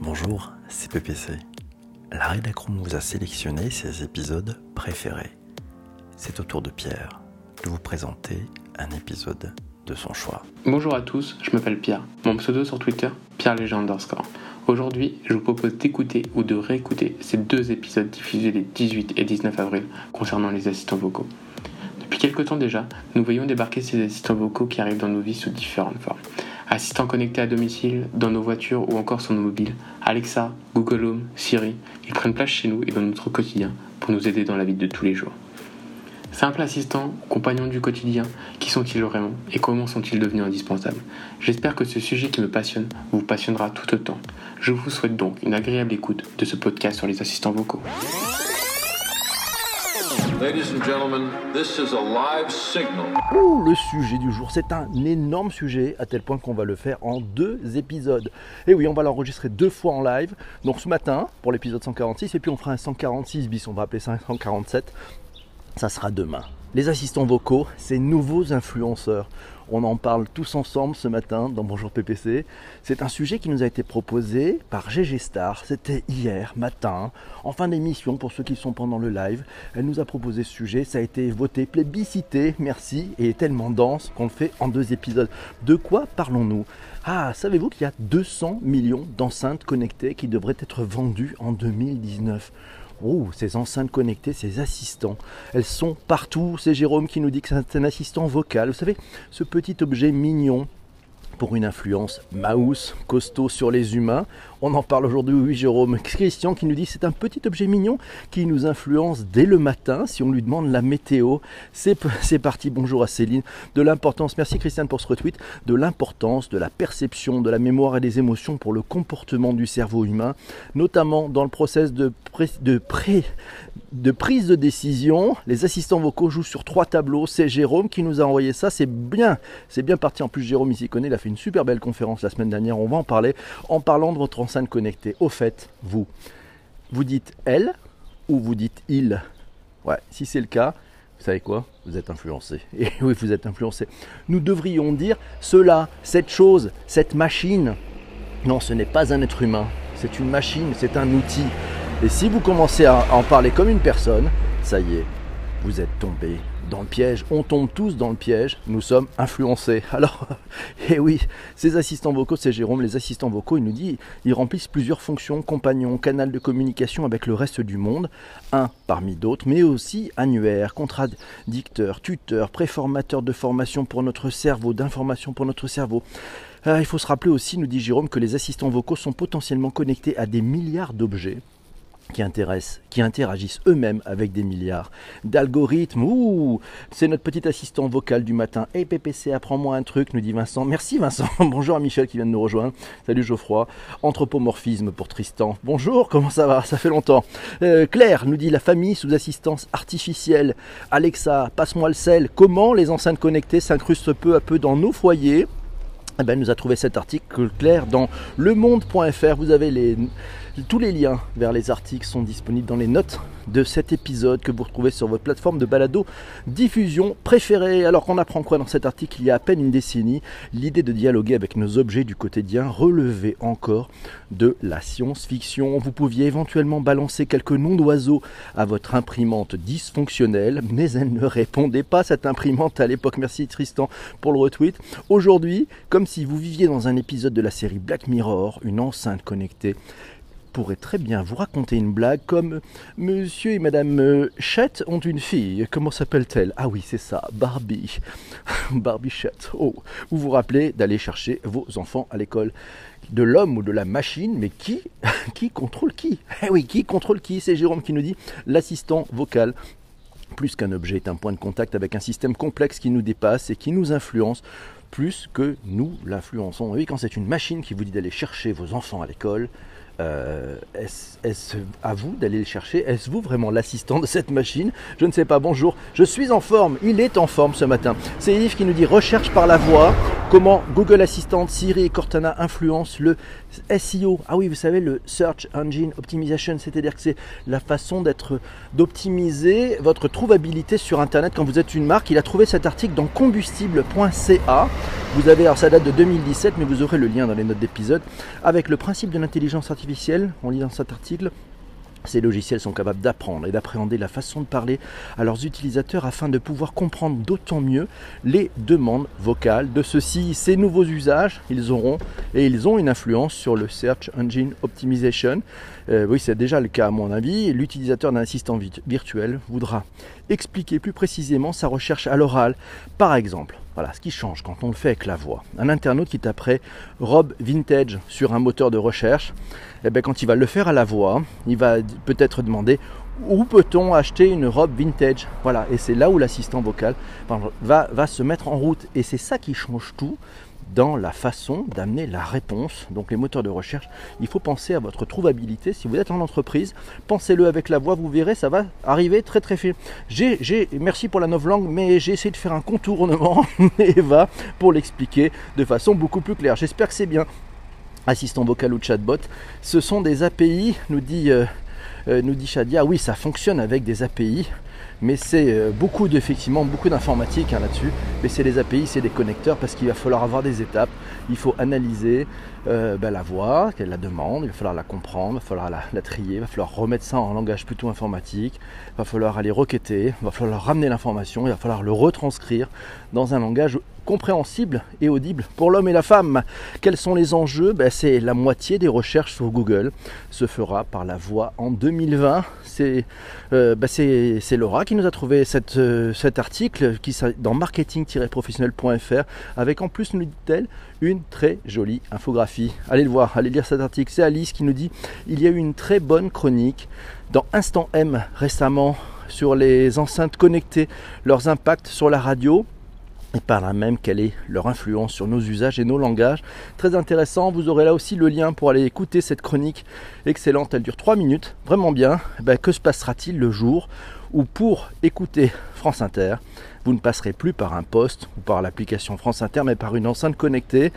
Bonjour, c'est PPC. La rédaction vous a sélectionné ses épisodes préférés. C'est au tour de Pierre de vous présenter un épisode de son choix. Bonjour à tous, je m'appelle Pierre. Mon pseudo sur Twitter, Pierre. Aujourd'hui, je vous propose d'écouter ou de réécouter ces deux épisodes diffusés les 18 et 19 avril concernant les assistants vocaux. Depuis quelques temps déjà, nous voyons débarquer ces assistants vocaux qui arrivent dans nos vies sous différentes formes. Assistants connectés à domicile, dans nos voitures ou encore sur nos mobiles. Alexa, Google Home, Siri, ils prennent place chez nous et dans notre quotidien pour nous aider dans la vie de tous les jours. Simple assistant, compagnon du quotidien, qui sont-ils vraiment et comment sont-ils devenus indispensables? J'espère que ce sujet qui me passionne vous passionnera tout autant. Je vous souhaite donc une agréable écoute de ce podcast sur les assistants vocaux. Ouh, le sujet du jour, c'est un énorme sujet, à tel point qu'on va le faire en deux épisodes. Et oui, on va l'enregistrer deux fois en live. Donc ce matin, pour l'épisode 146, et puis on fera un 146 bis, on va appeler ça un 147. Ça sera demain. Les assistants vocaux, ces nouveaux influenceurs. On en parle tous ensemble ce matin dans Bonjour PPC. C'est un sujet qui nous a été proposé par GG Star. C'était hier matin, en fin d'émission pour ceux qui sont pendant le live. Elle nous a proposé ce sujet. Ça a été voté, plébiscité, merci, et tellement dense qu'on le fait en deux épisodes. De quoi parlons-nous? Ah, savez-vous qu'il y a 200 millions d'enceintes connectées qui devraient être vendues en 2019 Oh, ces enceintes connectées, ces assistants, elles sont partout. C'est Jérôme qui nous dit que c'est un assistant vocal. Vous savez, ce petit objet mignon pour une influence mouse, costaud sur les humains. On en parle aujourd'hui, oui Jérôme. Christian qui nous dit c'est un petit objet mignon qui nous influence dès le matin si on lui demande la météo. C'est parti, bonjour à Céline. De l'importance, merci Christiane pour ce retweet, de l'importance de la perception, de la mémoire et des émotions pour le comportement du cerveau humain, notamment dans le process de, prise de décision. Les assistants vocaux jouent sur trois tableaux. C'est Jérôme qui nous a envoyé ça. C'est bien, c'est bien parti. En plus, Jérôme, il s'y connaît. Il a fait une super belle conférence la semaine dernière. On va en parler en parlant de votre enceinte. Au fait, vous, vous dites elle ou vous dites il Ouais, si c'est le cas, vous savez quoi? Vous êtes influencé. Et oui, vous êtes influencé. Nous devrions dire cela, cette chose, cette machine. Non, ce n'est pas un être humain. C'est une machine, c'est un outil. Et si vous commencez à en parler comme une personne, ça y est, vous êtes tombé dans le piège. On tombe tous dans le piège. Nous sommes influencés. Alors, eh oui, ces assistants vocaux, c'est Jérôme, les assistants vocaux, il nous dit, ils remplissent plusieurs fonctions, compagnons, canal de communication avec le reste du monde, un parmi d'autres, mais aussi annuaire, contradicteur, tuteur, préformateur de formation pour notre cerveau, d'information pour notre cerveau. Euh, il faut se rappeler aussi, nous dit Jérôme, que les assistants vocaux sont potentiellement connectés à des milliards d'objets qui intéressent, qui interagissent eux-mêmes avec des milliards d'algorithmes. Ouh, c'est notre petit assistant vocal du matin. Hey PPC, apprends-moi un truc, nous dit Vincent. Merci Vincent. Bonjour à Michel qui vient de nous rejoindre. Salut Geoffroy. Anthropomorphisme pour Tristan. Bonjour, comment ça va? Ça fait longtemps. Euh, Claire nous dit la famille sous assistance artificielle. Alexa, passe-moi le sel. Comment les enceintes connectées s'incrustent peu à peu dans nos foyers? Eh ben, nous a trouvé cet article clair dans lemonde.fr. Vous avez les, tous les liens vers les articles sont disponibles dans les notes de cet épisode que vous retrouvez sur votre plateforme de balado diffusion préférée. Alors qu'on apprend quoi dans cet article? Il y a à peine une décennie, l'idée de dialoguer avec nos objets du quotidien relevait encore de la science-fiction. Vous pouviez éventuellement balancer quelques noms d'oiseaux à votre imprimante dysfonctionnelle, mais elle ne répondait pas cette imprimante à l'époque. Merci Tristan pour le retweet. Aujourd'hui, comme si vous viviez dans un épisode de la série Black Mirror, une enceinte connectée pourrait très bien vous raconter une blague comme Monsieur et Madame euh, Chat ont une fille. Comment s'appelle-t-elle? Ah oui, c'est ça, Barbie. Barbie Chat. Oh, vous vous rappelez d'aller chercher vos enfants à l'école? De l'homme ou de la machine, mais qui, qui contrôle qui? Eh oui, qui contrôle qui? C'est Jérôme qui nous dit l'assistant vocal plus qu'un objet est un point de contact avec un système complexe qui nous dépasse et qui nous influence plus que nous l'influençons. Oui, quand c'est une machine qui vous dit d'aller chercher vos enfants à l'école, euh, est-ce à vous d'aller le chercher? Est-ce vous vraiment l'assistant de cette machine? Je ne sais pas. Bonjour, je suis en forme. Il est en forme ce matin. C'est Yves qui nous dit recherche par la voix. Comment Google Assistant, Siri et Cortana influencent le SEO. Ah oui, vous savez, le Search Engine Optimization, c'est-à-dire que c'est la façon d'optimiser votre trouvabilité sur Internet quand vous êtes une marque. Il a trouvé cet article dans combustible.ca. Vous avez, alors ça date de 2017, mais vous aurez le lien dans les notes d'épisode, avec le principe de l'intelligence artificielle, on lit dans cet article, ces logiciels sont capables d'apprendre et d'appréhender la façon de parler à leurs utilisateurs afin de pouvoir comprendre d'autant mieux les demandes vocales de ceux-ci. Ces nouveaux usages, ils auront et ils ont une influence sur le Search Engine Optimization. Euh, oui, c'est déjà le cas à mon avis. L'utilisateur d'un assistant virtuel voudra expliquer plus précisément sa recherche à l'oral. Par exemple, voilà ce qui change quand on le fait avec la voix. Un internaute qui taperait robe vintage sur un moteur de recherche, eh bien, quand il va le faire à la voix, il va peut-être demander où peut-on acheter une robe vintage? Voilà, et c'est là où l'assistant vocal va, va se mettre en route. Et c'est ça qui change tout dans la façon d'amener la réponse. Donc les moteurs de recherche, il faut penser à votre trouvabilité. Si vous êtes en entreprise, pensez-le avec la voix, vous verrez, ça va arriver très très vite. J'ai, merci pour la langue, mais j'ai essayé de faire un contournement, Eva, pour l'expliquer de façon beaucoup plus claire. J'espère que c'est bien. Assistant vocal ou chatbot, ce sont des API, nous dit, euh, euh, nous dit Shadia. Oui, ça fonctionne avec des API mais c'est euh, beaucoup d'effectivement beaucoup d'informatique hein, là-dessus. Mais c'est les API, c'est des connecteurs parce qu'il va falloir avoir des étapes. Il faut analyser euh, ben, la voix, la demande, il va falloir la comprendre, il va falloir la, trier, il va falloir remettre ça en langage plutôt informatique, il va falloir aller requêter, il va falloir ramener l'information, il va falloir le retranscrire dans un langage compréhensible et audible pour l'homme et la femme. Quels sont les enjeux? Ben, C'est la moitié des recherches sur Google se fera par la voix en 2020. Euh, ben, c'est Laura qui nous a trouvé cette, euh, cet article qui, dans marketing-professionnel.fr avec en plus, nous dit-elle, une très jolie infographie. Allez le voir, allez lire cet article. C'est Alice qui nous dit il y a eu une très bonne chronique dans Instant M récemment sur les enceintes connectées, leurs impacts sur la radio et par là même quelle est leur influence sur nos usages et nos langages. Très intéressant, vous aurez là aussi le lien pour aller écouter cette chronique excellente, elle dure 3 minutes, vraiment bien. Eh ben, que se passera-t-il le jour où pour écouter France Inter, vous ne passerez plus par un poste ou par l'application France Inter, mais par une enceinte connectée?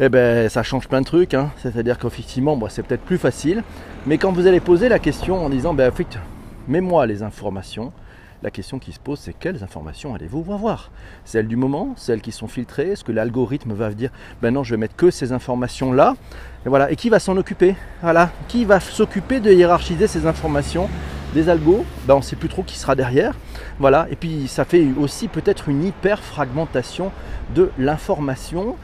Eh ben, ça change plein de trucs. Hein. C'est-à-dire qu'effectivement, c'est peut-être plus facile. Mais quand vous allez poser la question en disant, ben, mets-moi les informations, la question qui se pose, c'est quelles informations allez-vous avoir Celles du moment, celles qui sont filtrées Est-ce que l'algorithme va dire, ben non, je vais mettre que ces informations-là Et voilà. Et qui va s'en occuper? Voilà. Qui va s'occuper de hiérarchiser ces informations? Des algos, ben on ne sait plus trop qui sera derrière. Voilà. Et puis ça fait aussi peut-être une hyper fragmentation de l'information.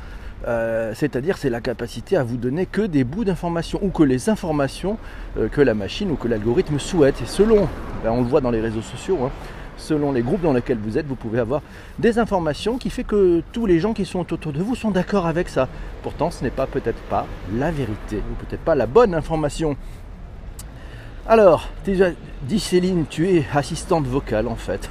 Euh, c'est-à-dire c'est la capacité à vous donner que des bouts d'informations ou que les informations euh, que la machine ou que l'algorithme souhaite. Selon, ben, on le voit dans les réseaux sociaux, hein, selon les groupes dans lesquels vous êtes, vous pouvez avoir des informations qui fait que tous les gens qui sont autour de vous sont d'accord avec ça. Pourtant, ce n'est pas peut-être pas la vérité ou peut-être pas la bonne information. Alors, dit Céline, tu es assistante vocale en fait.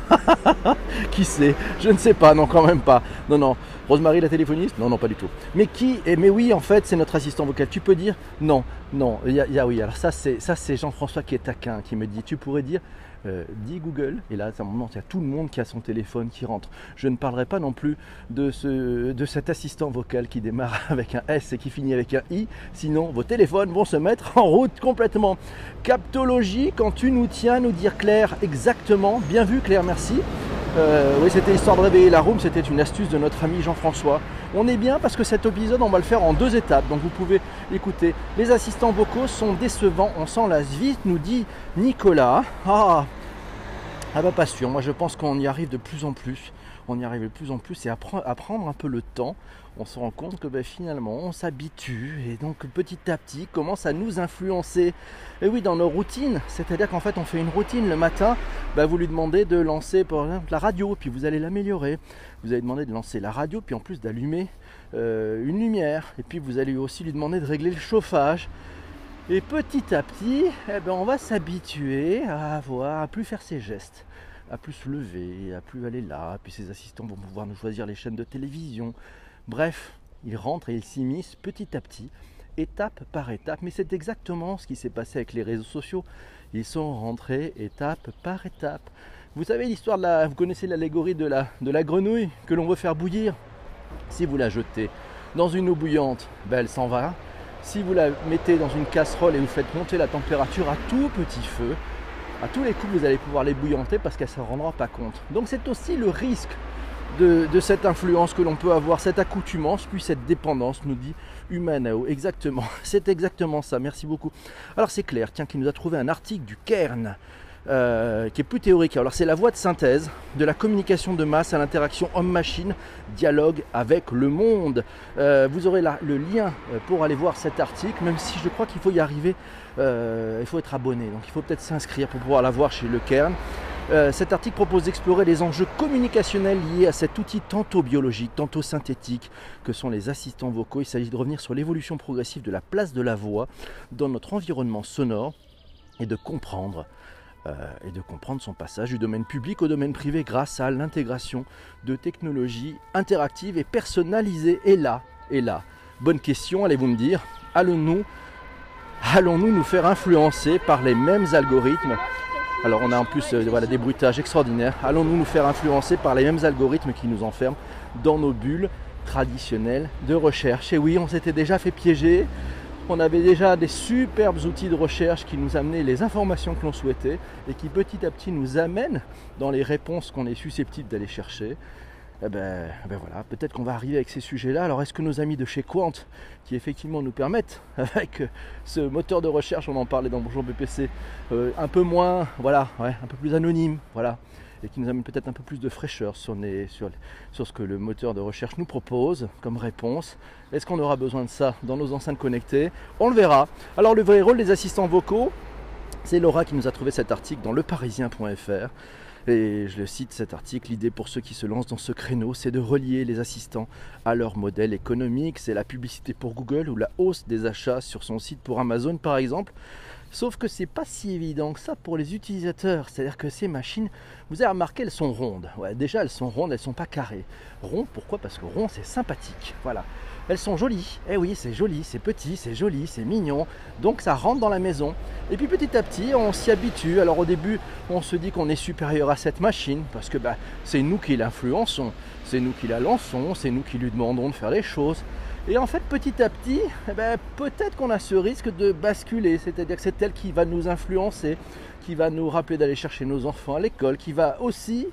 qui sait? Je ne sais pas, non, quand même pas. Non, non. Rosemary la téléphoniste? Non, non, pas du tout. Mais qui Mais oui, en fait, c'est notre assistant vocal. Tu peux dire Non, non. Il y, a, oui. Alors ça, c'est ça, c'est Jean-François qui est taquin, qui me dit. Tu pourrais dire euh, dit Google, et là, à un moment, il y a tout le monde qui a son téléphone qui rentre. Je ne parlerai pas non plus de, ce, de cet assistant vocal qui démarre avec un S et qui finit avec un I, sinon vos téléphones vont se mettre en route complètement. Captologie, quand tu nous tiens, nous dire Claire exactement. Bien vu Claire, merci. Euh, oui, c'était histoire de réveiller la room, c'était une astuce de notre ami Jean-François. On est bien parce que cet épisode, on va le faire en deux étapes, donc vous pouvez écouter. Les assistants vocaux sont décevants, on s'en lasse vite, nous dit Nicolas. Ah, ah bah pas sûr, moi je pense qu'on y arrive de plus en plus. On y arrive de plus en plus et à, prendre un peu le temps on se rend compte que ben, finalement on s'habitue et donc petit à petit commence à nous influencer. Et oui, dans nos routines, c'est-à-dire qu'en fait on fait une routine le matin, ben, vous lui demandez de lancer par exemple la radio, puis vous allez l'améliorer. Vous allez demander de lancer la radio, puis en plus d'allumer euh, une lumière, et puis vous allez aussi lui demander de régler le chauffage. Et petit à petit, eh ben, on va s'habituer à avoir, à plus faire ces gestes à plus se lever, à plus aller là, puis ses assistants vont pouvoir nous choisir les chaînes de télévision, Bref, il rentre et il s'immisce petit à petit, étape par étape. Mais c'est exactement ce qui s'est passé avec les réseaux sociaux. Ils sont rentrés étape par étape. Vous savez l'histoire de la. Vous connaissez l'allégorie de la, grenouille que l'on veut faire bouillir? Si vous la jetez dans une eau bouillante, ben elle s'en va. Si vous la mettez dans une casserole et vous faites monter la température à tout petit feu, à tous les coups vous allez pouvoir les bouillanter parce qu'elle ne se rendra pas compte. Donc c'est aussi le risque de, cette influence que l'on peut avoir, cette accoutumance, puis cette dépendance, nous dit Humanao. Exactement, c'est exactement ça, merci beaucoup. Alors c'est clair, tiens, qui nous a trouvé un article du Cairn. Euh, qui est plus théorique. Alors c'est la voie de synthèse de la communication de masse à l'interaction homme-machine, dialogue avec le monde. Euh, vous aurez le lien euh, pour aller voir cet article, même si je crois qu'il faut y arriver, il faut être abonné, donc il faut peut-être s'inscrire pour pouvoir la voir chez le Cairn. Euh, cet article propose d'explorer les enjeux communicationnels liés à cet outil tantôt biologique, tantôt synthétique que sont les assistants vocaux. Il s'agit de revenir sur l'évolution progressive de la place de la voix dans notre environnement sonore et de comprendre et de comprendre son passage du domaine public au domaine privé grâce à l'intégration de technologies interactives et personnalisées. Et là, et là, bonne question, allez-vous me dire, allons-nous allons-nous nous faire influencer par les mêmes algorithmes? Alors on a en plus euh, voilà, des bruitages extraordinaires. Allons-nous nous faire influencer par les mêmes algorithmes qui nous enferment dans nos bulles traditionnelles de recherche? Et oui, on s'était déjà fait piéger. On avait déjà des superbes outils de recherche qui nous amenaient les informations que l'on souhaitait et qui petit à petit nous amènent dans les réponses qu'on est susceptible d'aller chercher. Eh ben, eh ben voilà, peut-être qu'on va arriver avec ces sujets-là. Alors est-ce que nos amis de chez Quant, qui effectivement nous permettent, avec ce moteur de recherche, on en parlait dans Bonjour BPC, euh, un peu moins, voilà, un peu plus anonyme, voilà, et qui nous amène peut-être un peu plus de fraîcheur sur, ce que le moteur de recherche nous propose comme réponse. Est-ce qu'on aura besoin de ça dans nos enceintes connectées? On le verra. Alors le vrai rôle des assistants vocaux, c'est Laura qui nous a trouvé cet article dans leparisien.fr. Et je le cite cet article, l'idée pour ceux qui se lancent dans ce créneau, c'est de relier les assistants à leur modèle économique. C'est la publicité pour Google ou la hausse des achats sur son site pour Amazon par exemple. Sauf que c'est pas si évident que ça pour les utilisateurs. C'est-à-dire que ces machines, vous avez remarqué, elles sont rondes. Déjà, elles sont rondes, elles sont pas carrées. Rond, pourquoi? Parce que rond, c'est sympathique. Voilà. Elles sont jolies. Eh oui, c'est joli, c'est petit, c'est joli, c'est mignon. Donc ça rentre dans la maison. Et puis petit à petit, on s'y habitue. Alors au début, on se dit qu'on est supérieur à cette machine parce que bah, c'est nous qui l'influençons, c'est nous qui la lançons, c'est nous qui lui demandons de faire les choses. Et en fait, petit à petit, eh ben, peut-être qu'on a ce risque de basculer, c'est-à-dire que c'est elle qui va nous influencer, qui va nous rappeler d'aller chercher nos enfants à l'école, qui va aussi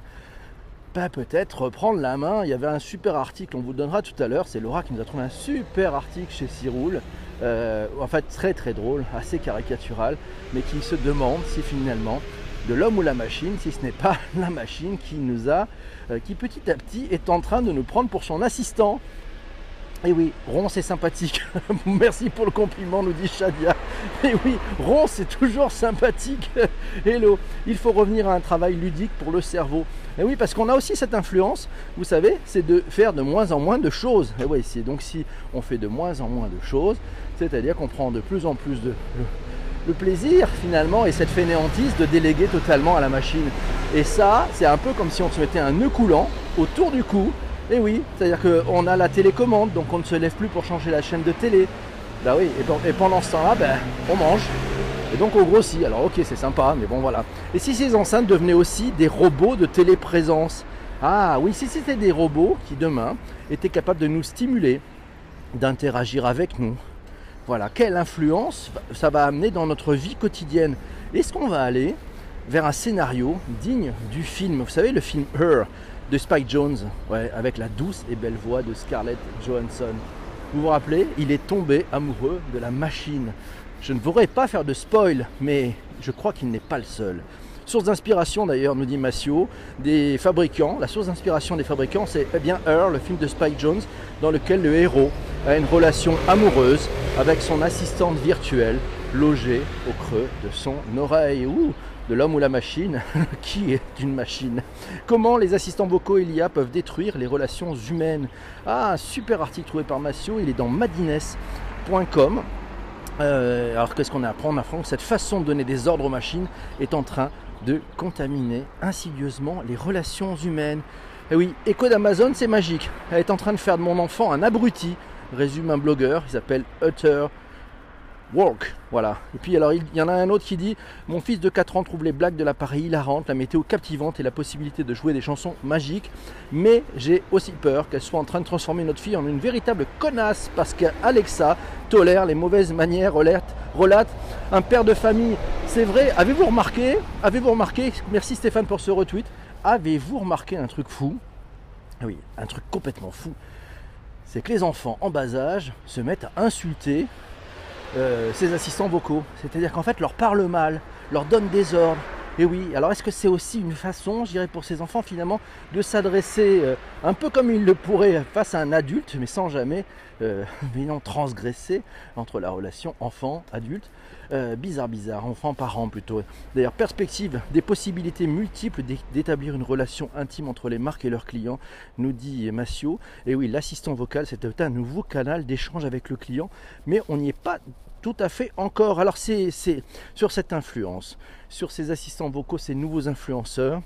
bah, peut-être prendre la main. Il y avait un super article, on vous le donnera tout à l'heure, c'est Laura qui nous a trouvé un super article chez Ciroul, euh, en fait très très drôle, assez caricatural, mais qui se demande si finalement de l'homme ou la machine, si ce n'est pas la machine qui nous a, euh, qui petit à petit est en train de nous prendre pour son assistant. Et oui, Ron c'est sympathique. Merci pour le compliment, nous dit Shadia. Et oui, Ron c'est toujours sympathique. Hello, il faut revenir à un travail ludique pour le cerveau. Et oui, parce qu'on a aussi cette influence, vous savez, c'est de faire de moins en moins de choses. Et oui, c'est donc si on fait de moins en moins de choses, c'est-à-dire qu'on prend de plus en plus de le, le plaisir finalement et cette fainéantise de déléguer totalement à la machine. Et ça, c'est un peu comme si on se mettait un nœud coulant autour du cou et oui, c'est-à-dire qu'on a la télécommande, donc on ne se lève plus pour changer la chaîne de télé. Bah oui, et, pen- et pendant ce temps-là, ben, on mange. Et donc on grossit. Alors ok, c'est sympa, mais bon voilà. Et si ces enceintes devenaient aussi des robots de téléprésence? Ah oui, si c'était des robots qui demain étaient capables de nous stimuler, d'interagir avec nous. Voilà, quelle influence ça va amener dans notre vie quotidienne? Est-ce qu'on va aller vers un scénario digne du film? Vous savez, le film Her de Spike Jones, ouais, avec la douce et belle voix de Scarlett Johansson. Vous vous rappelez, il est tombé amoureux de la machine. Je ne voudrais pas faire de spoil, mais je crois qu'il n'est pas le seul. Source d'inspiration d'ailleurs, nous dit Massio, des fabricants. La source d'inspiration des fabricants, c'est eh bien le film de Spike Jones, dans lequel le héros a une relation amoureuse avec son assistante virtuelle logée au creux de son oreille. Ouh, de l'homme ou la machine Qui est une machine? Comment les assistants vocaux et l'IA peuvent détruire les relations humaines? Ah, un super article trouvé par Massio, il est dans madines.com. Euh, alors qu'est-ce qu'on apprend On apprend que cette façon de donner des ordres aux machines est en train de contaminer insidieusement les relations humaines. Et oui, Echo d'Amazon, c'est magique. Elle est en train de faire de mon enfant un abruti, résume un blogueur, il s'appelle Utter Work. Voilà. Et puis alors il y en a un autre qui dit Mon fils de 4 ans trouve les blagues de l'appareil hilarantes, la météo captivante et la possibilité de jouer des chansons magiques. Mais j'ai aussi peur qu'elle soit en train de transformer notre fille en une véritable connasse parce qu'Alexa tolère les mauvaises manières, relate, relate un père de famille. C'est vrai, avez-vous remarqué Avez-vous remarqué Merci Stéphane pour ce retweet. Avez-vous remarqué un truc fou? Oui, un truc complètement fou, c'est que les enfants en bas âge se mettent à insulter euh, ces assistants vocaux. C'est-à-dire qu'en fait, leur parle mal, leur donne des ordres. Et oui, alors est-ce que c'est aussi une façon, je dirais, pour ces enfants finalement, de s'adresser euh, un peu comme ils le pourraient face à un adulte, mais sans jamais euh, transgresser entre la relation enfant-adulte euh, Bizarre, bizarre, enfant-parent plutôt. D'ailleurs, perspective des possibilités multiples d'établir une relation intime entre les marques et leurs clients, nous dit Massio. Et oui, l'assistant vocal, c'est un nouveau canal d'échange avec le client, mais on n'y est pas tout à fait encore. Alors c'est sur cette influence, sur ces assistants vocaux, ces nouveaux influenceurs.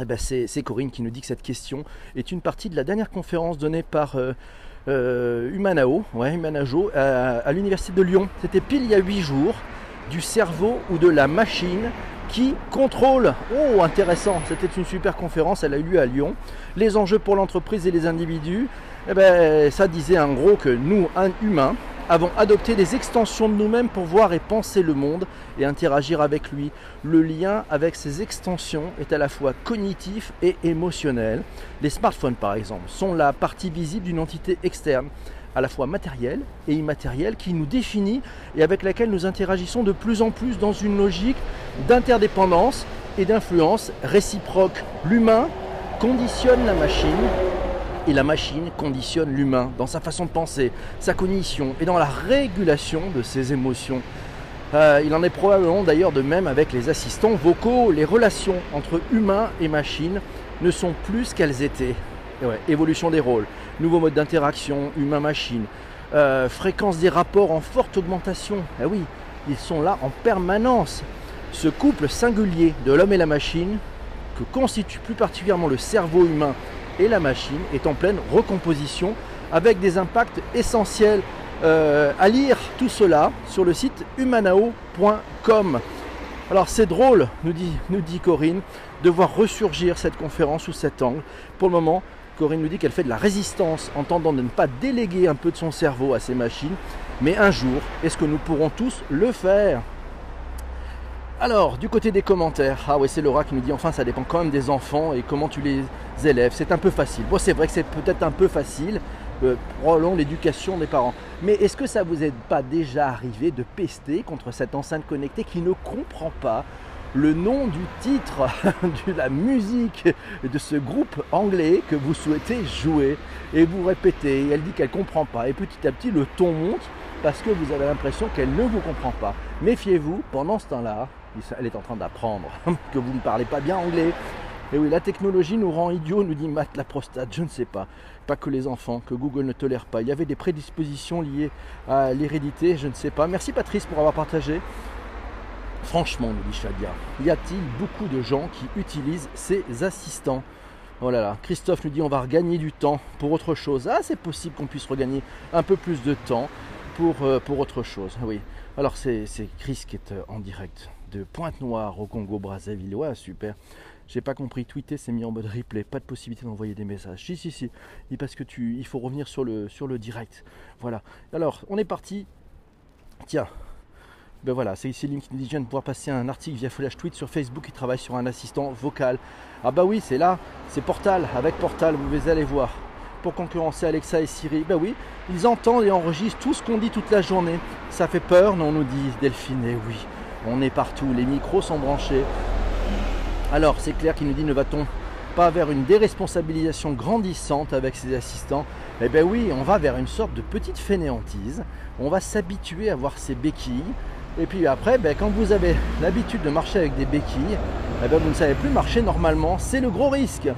Eh ben c'est Corinne qui nous dit que cette question est une partie de la dernière conférence donnée par euh, euh, Humanao, ouais, Humanajo, à, l'université de Lyon. C'était pile il y a 8 jours, du cerveau ou de la machine qui contrôle. Oh, intéressant, c'était une super conférence, elle a eu lieu à Lyon. Les enjeux pour l'entreprise et les individus, eh ben, ça disait en gros que nous, un humain, avons adopté des extensions de nous-mêmes pour voir et penser le monde et interagir avec lui. Le lien avec ces extensions est à la fois cognitif et émotionnel. Les smartphones, par exemple, sont la partie visible d'une entité externe à la fois matérielle et immatérielle qui nous définit et avec laquelle nous interagissons de plus en plus dans une logique d'interdépendance et d'influence réciproque. L'humain conditionne la machine et la machine conditionne l'humain dans sa façon de penser, sa cognition et dans la régulation de ses émotions. Euh, il en est probablement d'ailleurs de même avec les assistants vocaux. Les relations entre humains et machines ne sont plus ce qu'elles étaient. évolution des rôles, nouveaux modes d'interaction humain-machine, euh, fréquence des rapports en forte augmentation. Eh oui, ils sont là en permanence. Ce couple singulier de l'homme et la machine, que constitue plus particulièrement le cerveau humain et la machine est en pleine recomposition avec des impacts essentiels. Euh, à lire tout cela sur le site humanao.com. Alors c'est drôle, nous dit, Corinne, de voir ressurgir cette conférence sous cet angle. Pour le moment, Corinne nous dit qu'elle fait de la résistance en tentant de ne pas déléguer un peu de son cerveau à ces machines. Mais un jour, est-ce que nous pourrons tous le faire? Alors, du côté des commentaires, ah ouais, c'est Laura qui nous dit enfin ça dépend quand même des enfants et comment tu les élèves. C'est un peu facile. Bon, c'est vrai que c'est peut-être un peu facile, euh, l'éducation des parents. Mais est-ce que ça vous est pas déjà arrivé de pester contre cette enceinte connectée qui ne comprend pas le nom du titre de la musique de ce groupe anglais que vous souhaitez jouer? Et vous répétez, et elle dit qu'elle comprend pas et petit à petit le ton monte parce que vous avez l'impression qu'elle ne vous comprend pas. Méfiez-vous, pendant ce temps-là, elle est en train d'apprendre que vous ne parlez pas bien anglais. Et oui, la technologie nous rend idiots, nous dit Matt la prostate, je ne sais pas. Pas que les enfants, que Google ne tolère pas. Il y avait des prédispositions liées à l'hérédité, je ne sais pas. Merci Patrice pour avoir partagé. Franchement, nous dit Shadia, y a-t-il beaucoup de gens qui utilisent ces assistants? Oh là Christophe nous dit on va regagner du temps pour autre chose. Ah, c'est possible qu'on puisse regagner un peu plus de temps pour, euh, pour autre chose. Oui. Alors c'est Chris qui est euh, en direct de Pointe-Noire au Congo Brazzaville. Ouais, super. J'ai pas compris. Tweeter, c'est mis en mode replay. Pas de possibilité d'envoyer des messages. Si, si, si. Parce que tu, il faut revenir sur le, sur le direct. Voilà. Alors, on est parti. Tiens. Ben voilà, c'est ici Link qui de pouvoir passer un article via Flash Tweet sur Facebook qui travaille sur un assistant vocal. Ah bah oui, c'est là, c'est Portal, avec Portal, vous aller voir. Pour concurrencer Alexa et Siri, bah oui, ils entendent et enregistrent tout ce qu'on dit toute la journée. Ça fait peur, non, nous dit Delphine, et oui. On est partout, les micros sont branchés. Alors, c'est clair qu'il nous dit ne va-t-on pas vers une déresponsabilisation grandissante avec ses assistants? Eh bien oui, on va vers une sorte de petite fainéantise. On va s'habituer à voir ses béquilles. Et puis après, ben, quand vous avez l'habitude de marcher avec des béquilles, eh ben, vous ne savez plus marcher normalement. C'est le gros risque.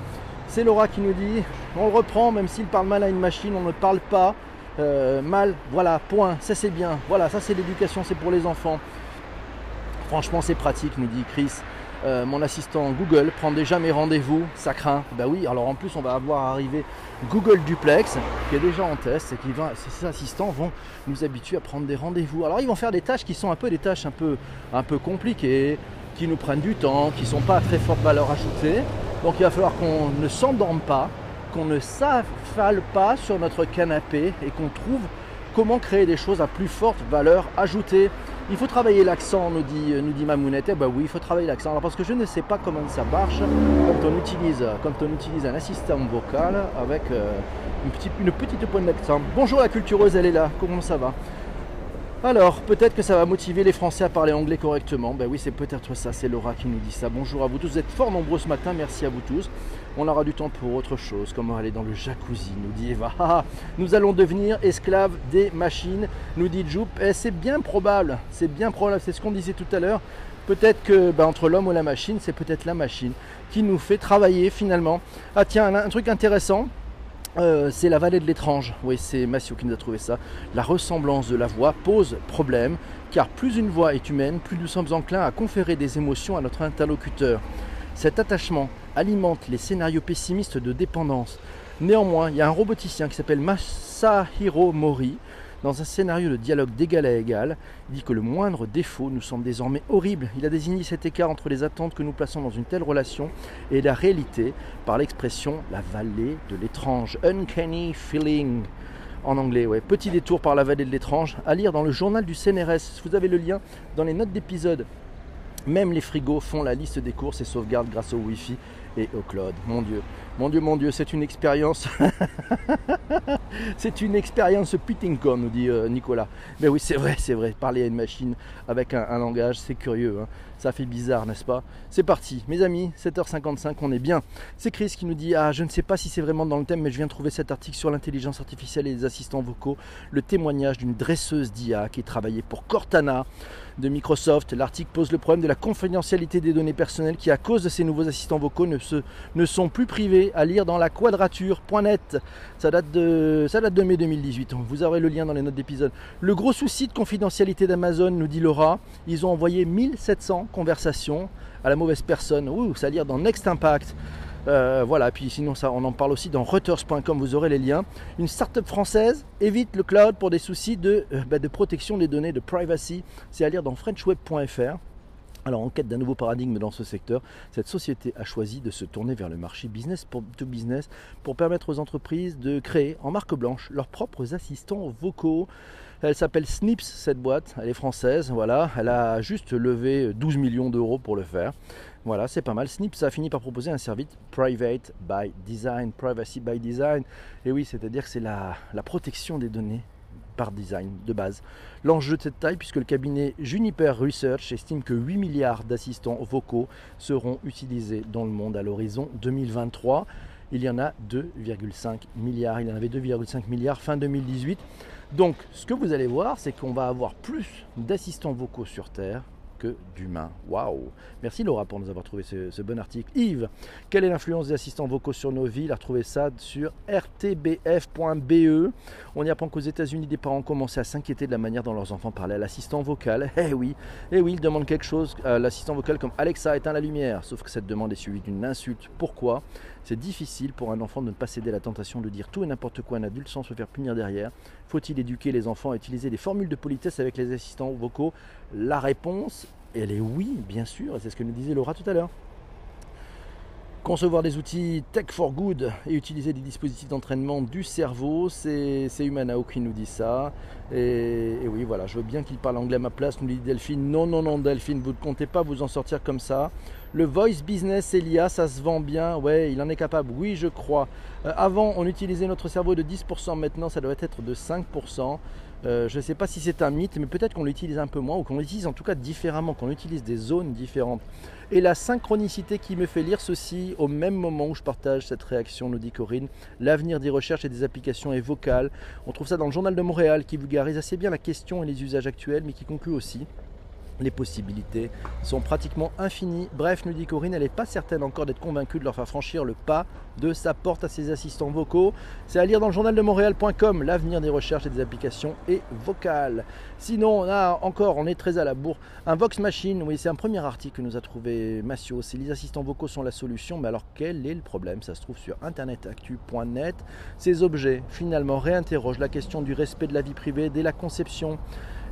C'est Laura qui nous dit, on le reprend, même s'il parle mal à une machine, on ne parle pas euh, mal. Voilà, point, ça c'est bien. Voilà, ça c'est l'éducation, c'est pour les enfants. Franchement, c'est pratique, nous dit Chris. Euh, mon assistant Google prend déjà mes rendez-vous, ça craint. Ben oui, alors en plus, on va avoir arrivé Google Duplex qui est déjà en test et qui va, ces assistants vont nous habituer à prendre des rendez-vous. Alors, ils vont faire des tâches qui sont un peu des tâches un peu, un peu compliquées, qui nous prennent du temps, qui ne sont pas à très forte valeur ajoutée. Donc, il va falloir qu'on ne s'endorme pas, qu'on ne s'affale pas sur notre canapé et qu'on trouve comment créer des choses à plus forte valeur ajoutée. Il faut travailler l'accent, nous dit, nous dit Mamounette. Eh ben oui, il faut travailler l'accent. Alors parce que je ne sais pas comment ça marche quand on utilise, un assistant vocal avec euh, une, petite, une petite pointe d'accent. Bonjour la cultureuse, elle est là. Comment ça va? Alors, peut-être que ça va motiver les Français à parler anglais correctement. Ben oui, c'est peut-être ça, c'est Laura qui nous dit ça. Bonjour à vous tous, vous êtes fort nombreux ce matin, merci à vous tous. On aura du temps pour autre chose, comme aller dans le jacuzzi, nous dit Eva. Ah, ah, nous allons devenir esclaves des machines, nous dit Jup. Et c'est bien probable, c'est bien probable, c'est ce qu'on disait tout à l'heure. Peut-être que ben, entre l'homme ou la machine, c'est peut-être la machine qui nous fait travailler finalement. Ah tiens, un truc intéressant, euh, c'est la vallée de l'étrange. Oui, c'est Massio qui nous a trouvé ça. La ressemblance de la voix pose problème, car plus une voix est humaine, plus nous sommes enclins à conférer des émotions à notre interlocuteur. Cet attachement alimente les scénarios pessimistes de dépendance. Néanmoins, il y a un roboticien qui s'appelle Masahiro Mori, dans un scénario de dialogue d'égal à égal, il dit que le moindre défaut nous semble désormais horrible. Il a désigné cet écart entre les attentes que nous plaçons dans une telle relation et la réalité par l'expression la vallée de l'étrange, uncanny feeling en anglais. Ouais. Petit détour par la vallée de l'étrange à lire dans le journal du CNRS. Vous avez le lien dans les notes d'épisode. Même les frigos font la liste des courses et sauvegardent grâce au Wi-Fi et au cloud. Mon Dieu, mon Dieu, mon Dieu, c'est une expérience. c'est une expérience Pittingcon, nous dit euh, Nicolas. Mais oui, c'est vrai, c'est vrai. Parler à une machine avec un, langage, c'est curieux. Hein. Ça fait bizarre, n'est-ce pas? C'est parti, mes amis, 7h55, on est bien. C'est Chris qui nous dit Ah, je ne sais pas si c'est vraiment dans le thème, mais je viens de trouver cet article sur l'intelligence artificielle et les assistants vocaux. Le témoignage d'une dresseuse d'IA qui travaillait pour Cortana de Microsoft. L'article pose le problème de la confidentialité des données personnelles qui, à cause de ces nouveaux assistants vocaux, ne, se, sont plus privés à lire dans la quadrature.net. Ça date de, ça date de mai 2018. Vous aurez le lien dans les notes d'épisode. Le gros souci de confidentialité d'Amazon, nous dit Laura, ils ont envoyé 1700 conversations à la mauvaise personne. Ouh, ça à lire dans Next Impact. Euh, voilà, puis sinon ça, on en parle aussi dans Reuters.com, vous aurez les liens. Une start-up française évite le cloud pour des soucis de, euh, bah, de protection des données, de privacy. C'est à lire dans frenchweb.fr. Alors, en quête d'un nouveau paradigme dans ce secteur, cette société a choisi de se tourner vers le marché business to business pour permettre aux entreprises de créer en marque blanche leurs propres assistants vocaux. Elle s'appelle Snips, cette boîte. Elle est française, voilà. Elle a juste levé 12 millions d'euros pour le faire. Voilà, c'est pas mal. Snips a fini par proposer un service private by design, privacy by design. Et oui, c'est-à-dire que c'est la, la protection des données par design de base. L'enjeu de cette taille, puisque le cabinet Juniper Research estime que 8 milliards d'assistants vocaux seront utilisés dans le monde à l'horizon 2023. Il y en a 2,5 milliards. Il y en avait 2,5 milliards fin 2018. Donc, ce que vous allez voir, c'est qu'on va avoir plus d'assistants vocaux sur Terre d'humains. Waouh Merci Laura pour nous avoir trouvé ce, bon article. Yves, quelle est l'influence des assistants vocaux sur nos vies? Retrouvé ça sur rtbf.be. On y apprend qu'aux États-Unis, des parents commencé à s'inquiéter de la manière dont leurs enfants parlaient à l'assistant vocal. Eh oui, eh oui, ils demandent quelque chose à l'assistant vocal comme Alexa éteint la lumière. Sauf que cette demande est suivie d'une insulte. Pourquoi? C'est difficile pour un enfant de ne pas céder à la tentation de dire tout et n'importe quoi à un adulte sans se faire punir derrière. Faut-il éduquer les enfants à utiliser des formules de politesse avec les assistants vocaux? La réponse, elle est oui, bien sûr, et c'est ce que nous disait Laura tout à l'heure. Concevoir des outils tech for good et utiliser des dispositifs d'entraînement du cerveau, c'est Humanao qui nous dit ça. Et, oui, voilà, je veux bien qu'il parle anglais à ma place, nous dit Delphine. Non, non, non, Delphine, vous ne comptez pas vous en sortir comme ça. Le voice business Elia, ça se vend bien. Ouais, il en est capable. Oui, je crois. Euh, avant, on utilisait notre cerveau de 10%. Maintenant, ça doit être de 5%. Euh, je ne sais pas si c'est un mythe, mais peut-être qu'on l'utilise un peu moins ou qu'on l'utilise en tout cas différemment, qu'on utilise des zones différentes. Et la synchronicité qui me fait lire ceci au même moment où je partage cette réaction, nous dit Corinne. L'avenir des recherches et des applications est vocal. On trouve ça dans le journal de Montréal qui vulgarise assez bien la question et les usages actuels, mais qui conclut aussi les possibilités sont pratiquement infinies. Bref, nous dit Corinne, elle n'est pas certaine encore d'être convaincue de leur faire franchir le pas de sa porte à ses assistants vocaux. C'est à lire dans le journal de Montréal.com, l'avenir des recherches et des applications est vocal. Sinon, on encore, on est très à la bourre, un Vox Machine, oui, c'est un premier article que nous a trouvé Massio, c'est les assistants vocaux sont la solution, mais alors quel est le problème? Ça se trouve sur internetactu.net. Ces objets, finalement, réinterrogent la question du respect de la vie privée dès la conception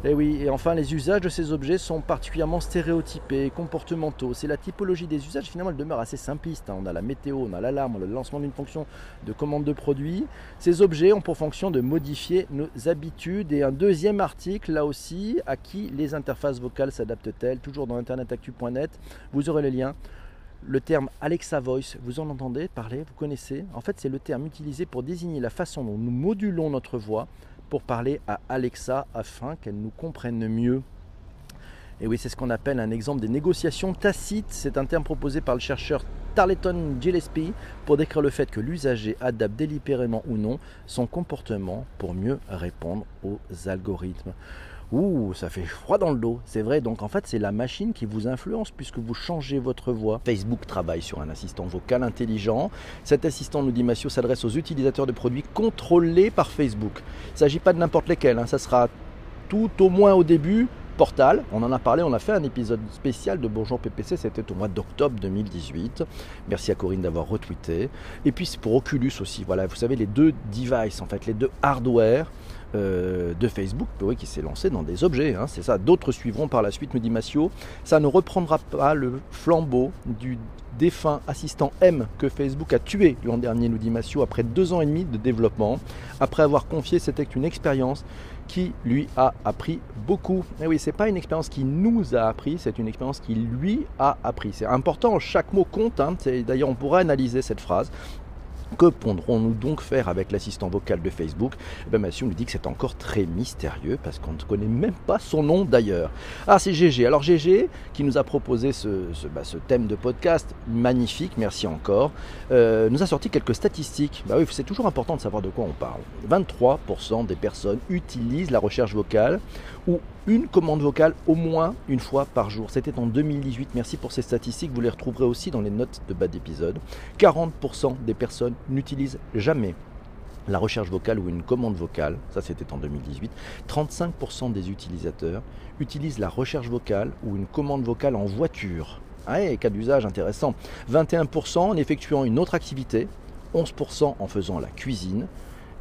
Et oui, et enfin, les usages de ces objets sont particulièrement stéréotypés, comportementaux. C'est la typologie des usages, finalement, elle demeure assez simpliste. hein. On a la météo, on a l'alarme, on a le lancement d'une fonction de commande de produit. Ces objets ont pour fonction de modifier nos habitudes. Et un deuxième article, là aussi, à qui les interfaces vocales s'adaptent-elles? Toujours dans internetactu.net, vous aurez les liens. Le terme Alexa Voice, vous en entendez parler, vous connaissez? En fait, c'est le terme utilisé pour désigner la façon dont nous modulons notre voix pour parler à Alexa afin qu'elle nous comprenne mieux. Et oui, c'est ce qu'on appelle un exemple des négociations tacites. C'est un terme proposé par le chercheur Tarleton Gillespie pour décrire le fait que l'usager adapte délibérément ou non son comportement pour mieux répondre aux algorithmes. Ouh, ça fait froid dans le dos, c'est vrai. Donc en fait, c'est la machine qui vous influence puisque vous changez votre voix. Facebook travaille sur un assistant vocal intelligent. Cet assistant, nous dit Massio, s'adresse aux utilisateurs de produits contrôlés par Facebook. Il ne s'agit pas de n'importe lesquels, hein. ça sera tout au moins au début Portal, on en a parlé, on a fait un épisode spécial de Bonjour PPC, c'était au mois d'octobre 2018. Merci à Corinne d'avoir retweeté. Et puis c'est pour Oculus aussi, voilà, vous savez, les deux devices, en fait, les deux hardware euh, de Facebook, qui s'est lancé dans des objets, hein, c'est ça. D'autres suivront par la suite, me dit Massio. Ça ne reprendra pas le flambeau du défunt assistant M que Facebook a tué l'an dernier, nous dit Massio, après deux ans et demi de développement, après avoir confié c'était une expérience qui lui a appris beaucoup. Et oui, c'est pas une expérience qui nous a appris, c'est une expérience qui lui a appris. C'est important, chaque mot compte. Hein. D'ailleurs, on pourra analyser cette phrase. Que pourrons-nous donc faire avec l'assistant vocal de Facebook? Eh ben, Mathieu nous dit que c'est encore très mystérieux parce qu'on ne connaît même pas son nom d'ailleurs. Ah, c'est GG. Alors GG qui nous a proposé bah, ce thème de podcast magnifique, merci encore, euh, nous a sorti quelques statistiques. Bah oui, c'est toujours important de savoir de quoi on parle. 23% des personnes utilisent la recherche vocale une commande vocale au moins une fois par jour. C'était en 2018. Merci pour ces statistiques. Vous les retrouverez aussi dans les notes de bas d'épisode. 40% des personnes n'utilisent jamais la recherche vocale ou une commande vocale, ça c'était en 2018, 35% des utilisateurs utilisent la recherche vocale ou une commande vocale en voiture. Ah, et cas d'usage intéressant. 21% en effectuant une autre activité, 11% en faisant la cuisine,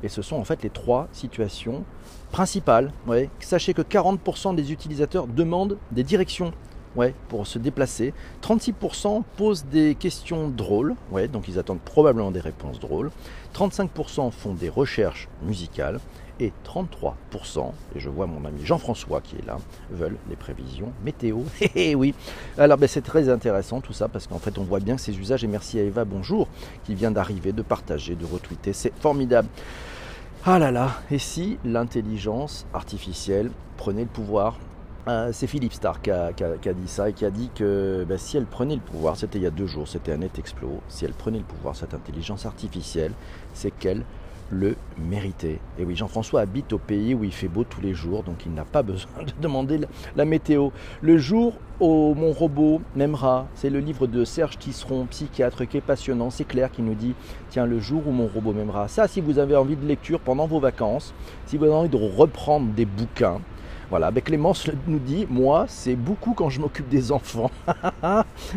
et ce sont en fait les trois situations principales. Ouais. Sachez que 40% des utilisateurs demandent des directions ouais, pour se déplacer. 36% posent des questions drôles, ouais, donc ils attendent probablement des réponses drôles. 35% font des recherches musicales. Et 33%, et je vois mon ami Jean-François qui est là, veulent les prévisions météo. Eh oui, alors ben, c'est très intéressant tout ça parce qu'en fait on voit bien ces usages. Et merci à Eva, bonjour, qui vient d'arriver, de partager, de retweeter. C'est formidable. Ah là là, et si l'intelligence artificielle prenait le pouvoir euh, c'est Philippe Starr qui a, dit ça et qui a dit que ben, si elle prenait le pouvoir, c'était il y a deux jours, c'était un net explo, si elle prenait le pouvoir, cette intelligence artificielle, c'est qu'elle le mériter. Et oui, Jean-François habite au pays où il fait beau tous les jours, donc il n'a pas besoin de demander la, météo. Le jour où mon robot m'aimera, c'est le livre de Serge Tisseron, psychiatre, qui est passionnant. C'est Claire qui nous dit, tiens, le jour où mon robot m'aimera. Ça, si vous avez envie de lecture pendant vos vacances, si vous avez envie de reprendre des bouquins, voilà, ben Clémence nous dit, moi, c'est beaucoup quand je m'occupe des enfants.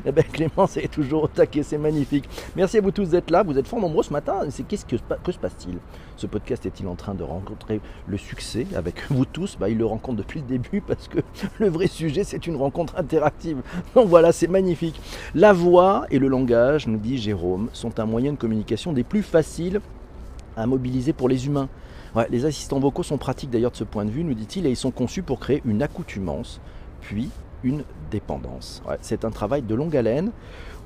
et ben Clémence est toujours au taquet, c'est magnifique. Merci à vous tous d'être là, vous êtes fort nombreux ce matin. C'est qu'est-ce que, que se passe-t-il? Ce podcast est-il en train de rencontrer le succès avec vous tous? Ben, Il le rencontre depuis le début parce que le vrai sujet, c'est une rencontre interactive. Donc voilà, c'est magnifique. La voix et le langage, nous dit Jérôme, sont un moyen de communication des plus faciles à mobiliser pour les humains. Les assistants vocaux sont pratiques d'ailleurs de ce point de vue, nous dit-il, et ils sont conçus pour créer une accoutumance, puis une dépendance. C'est un travail de longue haleine,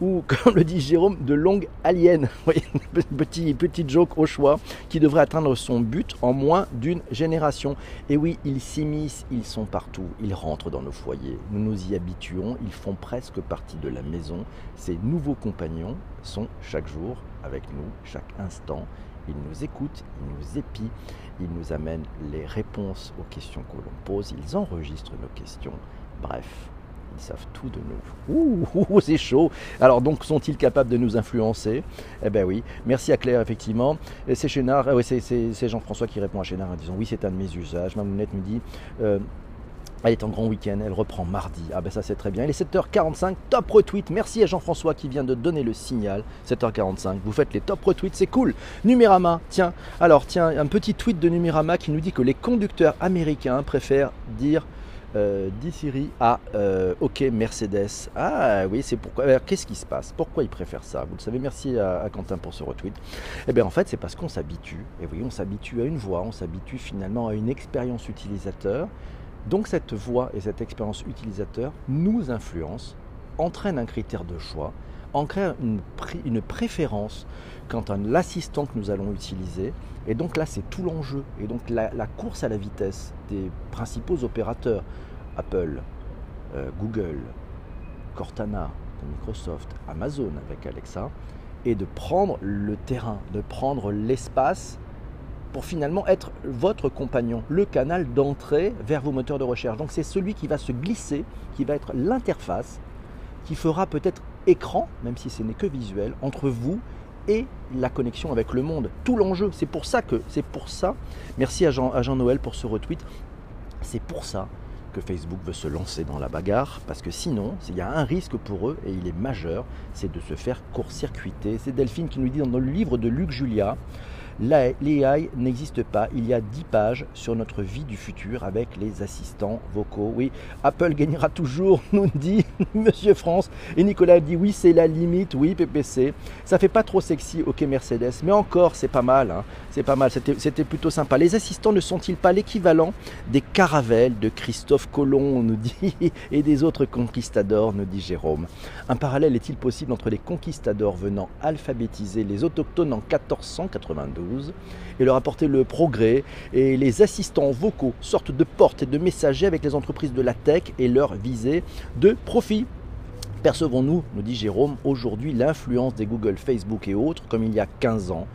ou comme le dit Jérôme, de longue alien. petit, petit joke au choix, qui devrait atteindre son but en moins d'une génération. Et oui, ils s'immiscent, ils sont partout, ils rentrent dans nos foyers, nous nous y habituons, ils font presque partie de la maison. Ces nouveaux compagnons sont chaque jour avec nous, chaque instant, ils nous écoutent, ils nous épient, ils nous amènent les réponses aux questions que l'on pose, ils enregistrent nos questions. Bref, ils savent tout de nous. Ouh, c'est chaud. Alors donc, sont-ils capables de nous influencer? Eh bien oui. Merci à Claire, effectivement. C'est Chénard, euh, c'est Jean-François qui répond à Chénard en disant oui, c'est un de mes usages. Mamounette me dit. Euh, Elle est en grand week-end, elle reprend mardi. Ah ben ça c'est très bien. Il est 7h45, top retweet. Merci à Jean-François qui vient de donner le signal. 7h45, vous faites les top retweets, c'est cool. Numérama, tiens, alors tiens, un petit tweet de Numérama qui nous dit que les conducteurs américains préfèrent dire euh, dit Siri à euh, OK Mercedes. Ah oui, c'est pourquoi. Qu'est-ce qui se passe? Pourquoi ils préfèrent ça? Vous le savez, merci à, à Quentin pour ce retweet. Eh bien en fait, c'est parce qu'on s'habitue. Et oui, on s'habitue à une voix, on s'habitue finalement à une expérience utilisateur. Donc cette voix et cette expérience utilisateur nous influencent, entraînent un critère de choix, entraînent une, une préférence quant à l'assistant que nous allons utiliser. Et donc là, c'est tout l'enjeu. Et donc la, course à la vitesse des principaux opérateurs, Apple, euh, Google, Cortana Microsoft, Amazon avec Alexa, est de prendre le terrain, de prendre l'espace pour finalement être votre compagnon, le canal d'entrée vers vos moteurs de recherche. Donc c'est celui qui va se glisser, qui va être l'interface, qui fera peut-être écran, même si ce n'est que visuel, entre vous et la connexion avec le monde. Tout l'enjeu, c'est pour ça que, c'est pour ça, merci à Jean, à Jean Noël pour ce retweet, c'est pour ça que Facebook veut se lancer dans la bagarre, parce que sinon, il y a un risque pour eux, et il est majeur, c'est de se faire court-circuiter. C'est Delphine qui nous dit dans le livre de Luc Julia, l'AI n'existe pas, il y a 10 pages sur notre vie du futur avec les assistants vocaux. Oui, Apple gagnera toujours, nous dit Monsieur France. Et Nicolas dit oui, c'est la limite, oui, PPC. Ça fait pas trop sexy, ok Mercedes, mais encore, c'est pas mal, hein. c'est pas mal, c'était plutôt sympa. Les assistants ne sont-ils pas l'équivalent des caravelles de Christophe Colomb, nous dit, et des autres conquistadors, nous dit Jérôme Un parallèle est-il possible entre les conquistadors venant alphabétiser les autochtones en 1492 et leur apporter le progrès. Et les assistants vocaux, sorte de portes et de messagers avec les entreprises de la tech et leur visée de profit. Percevons-nous, nous dit Jérôme, aujourd'hui l'influence des Google, Facebook et autres comme il y a 15 ans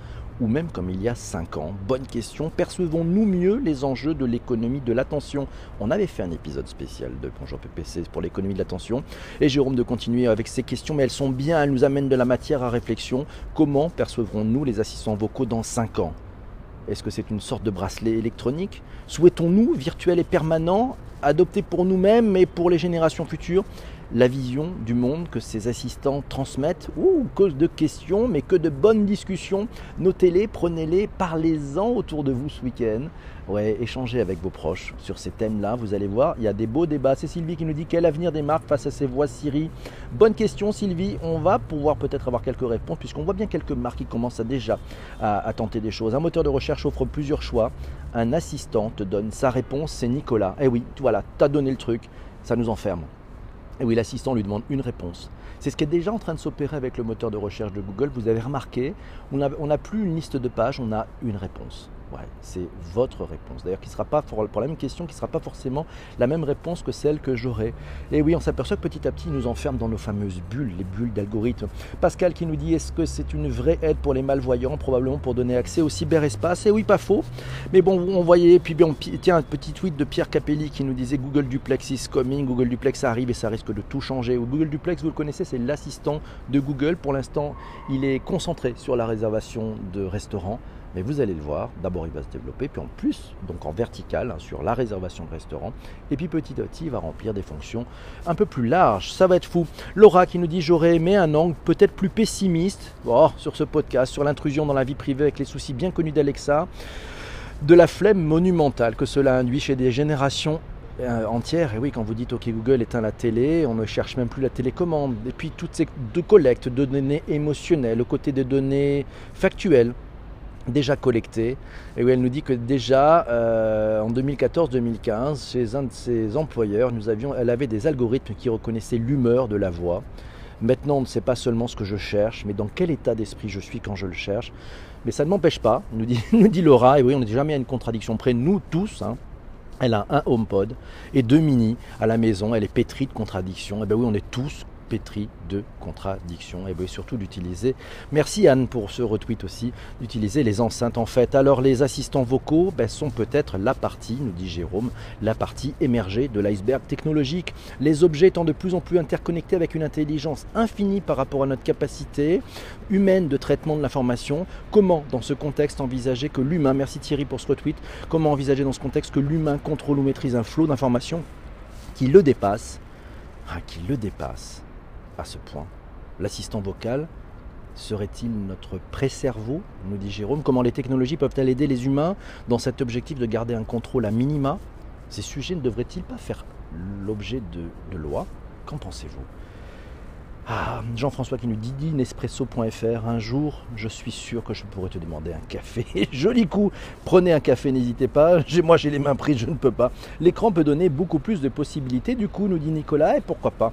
ou même comme il y a 5 ans Bonne question. Percevons-nous mieux les enjeux de l'économie de l'attention? On avait fait un épisode spécial de Bonjour PPC pour l'économie de l'attention. Et Jérôme de continuer avec ces questions, mais elles sont bien, elles nous amènent de la matière à réflexion. Comment percevrons-nous les assistants vocaux dans 5 ans? Est-ce que c'est une sorte de bracelet électronique? Souhaitons-nous, virtuel et permanent, adopter pour nous-mêmes et pour les générations futures? La vision du monde que ces assistants transmettent Ouh, cause de questions, mais que de bonnes discussions. Notez-les, prenez-les, parlez-en autour de vous ce week-end. Ouais, échangez avec vos proches sur ces thèmes-là. Vous allez voir, il y a des beaux débats. C'est Sylvie qui nous dit quel avenir des marques face à ces voix Siri. Bonne question, Sylvie. On va pouvoir peut-être avoir quelques réponses, puisqu'on voit bien quelques marques qui commencent déjà à, à tenter des choses. Un moteur de recherche offre plusieurs choix. Un assistant te donne sa réponse, c'est Nicolas. Eh oui, voilà, t'as donné le truc. Ça nous enferme. Et oui, l'assistant lui demande une réponse. C'est ce qui est déjà en train de s'opérer avec le moteur de recherche de Google. Vous avez remarqué, on n'a plus une liste de pages, on a une réponse. C'est votre réponse. D'ailleurs, qui pour, la même question, qui ne sera pas forcément la même réponse que celle que j'aurai. Et oui, on s'aperçoit que petit à petit, il nous enferme dans nos fameuses bulles, les bulles d'algorithmes. Pascal qui nous dit est-ce que c'est une vraie aide pour les malvoyants, probablement pour donner accès au cyberespace Et oui, pas faux. Mais bon, on voyait, puis bien, tiens, un petit tweet de Pierre Capelli qui nous disait Google Duplex is coming, Google Duplex arrive et ça risque de tout changer. Google Duplex, vous le connaissez, c'est l'assistant de Google. Pour l'instant, il est concentré sur la réservation de restaurants. Mais vous allez le voir, d'abord il va se développer, puis en plus, donc en vertical, hein, sur la réservation de restaurant, et puis petit à petit il va remplir des fonctions un peu plus larges. Ça va être fou. Laura qui nous dit j'aurais aimé un angle peut-être plus pessimiste oh, sur ce podcast, sur l'intrusion dans la vie privée avec les soucis bien connus d'Alexa, de la flemme monumentale que cela induit chez des générations euh, entières. Et oui, quand vous dites OK Google éteint la télé, on ne cherche même plus la télécommande. Et puis toutes ces de collectes de données émotionnelles aux côtés des données factuelles déjà collectées. Et où elle nous dit que déjà euh, en 2014-2015, chez un de ses employeurs, nous avions, elle avait des algorithmes qui reconnaissaient l'humeur de la voix. Maintenant, on ne sait pas seulement ce que je cherche, mais dans quel état d'esprit je suis quand je le cherche. Mais ça ne m'empêche pas, nous dit, nous dit Laura, et oui, on n'est jamais à une contradiction près, nous tous. Hein, elle a un HomePod et deux mini à la maison. Elle est pétrie de contradictions. Et bien oui, on est tous pétris de contradictions. Et bien surtout d'utiliser. Merci Anne pour ce retweet aussi. D'utiliser les enceintes en fait. Alors les assistants vocaux ben, sont peut-être la partie, nous dit Jérôme, la partie émergée de l'iceberg technologique. Les objets étant de plus en plus interconnectés avec une intelligence infinie par rapport à notre capacité humaine de traitement de l'information. Comment dans ce contexte envisager que l'humain, merci Thierry pour ce retweet, comment envisager dans ce contexte que l'humain contrôle ou maîtrise un flot d'informations qui le dépasse, ah, qui le dépasse à ce point. L'assistant vocal serait-il notre pré-cerveau nous dit Jérôme. Comment les technologies peuvent-elles aider les humains dans cet objectif de garder un contrôle à minima? Ces sujets ne devraient-ils pas faire l'objet de, de lois? Qu'en pensez-vous? Ah, Jean-François qui nous dit Nespresso.fr. Un jour, je suis sûr que je pourrais te demander un café. Joli coup Prenez un café, n'hésitez pas. Moi, j'ai les mains prises, je ne peux pas. L'écran peut donner beaucoup plus de possibilités, du coup, nous dit Nicolas, et pourquoi pas?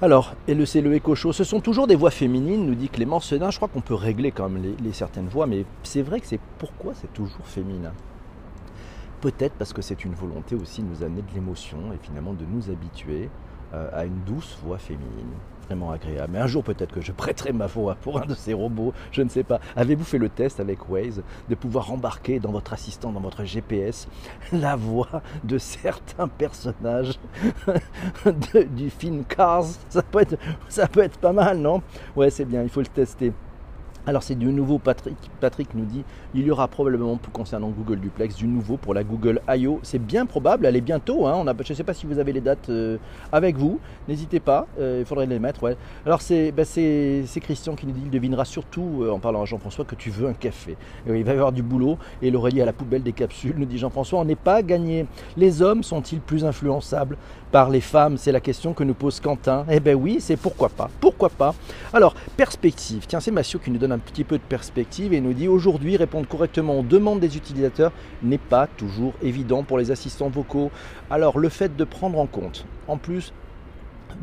Alors, et le c'est le écho chaud, ce sont toujours des voix féminines, nous dit Clément Senin. Je crois qu'on peut régler quand même les, les certaines voix, mais c'est vrai que c'est pourquoi c'est toujours féminin? Peut-être parce que c'est une volonté aussi de nous amener de l'émotion et finalement de nous habituer euh, à une douce voix féminine. Mais un jour peut-être que je prêterai ma voix pour un de ces robots, je ne sais pas. Avez-vous fait le test avec Waze de pouvoir embarquer dans votre assistant, dans votre GPS, la voix de certains personnages du film Cars? Ça peut, être, ça peut être pas mal, non? Ouais, c'est bien, il faut le tester. Alors c'est du nouveau, Patrick, Patrick nous dit, il y aura probablement concernant Google Duplex du nouveau pour la Google I.O. C'est bien probable, elle est bientôt, hein, on a, je ne sais pas si vous avez les dates euh, avec vous, n'hésitez pas, euh, il faudrait les mettre. Ouais. Alors c'est bah, Christian qui nous dit, il devinera surtout, euh, en parlant à Jean-François, que tu veux un café. Il va y avoir du boulot et l'oreiller à la poubelle des capsules, nous dit Jean-François, on n'est pas gagné. Les hommes sont-ils plus influençables par les femmes? C'est la question que nous pose Quentin. Eh bien oui, c'est pourquoi pas, pourquoi pas. Alors, perspective, tiens c'est Massio qui nous donne un un petit peu de perspective et nous dit aujourd'hui répondre correctement aux demandes des utilisateurs n'est pas toujours évident pour les assistants vocaux. Alors le fait de prendre en compte, en plus,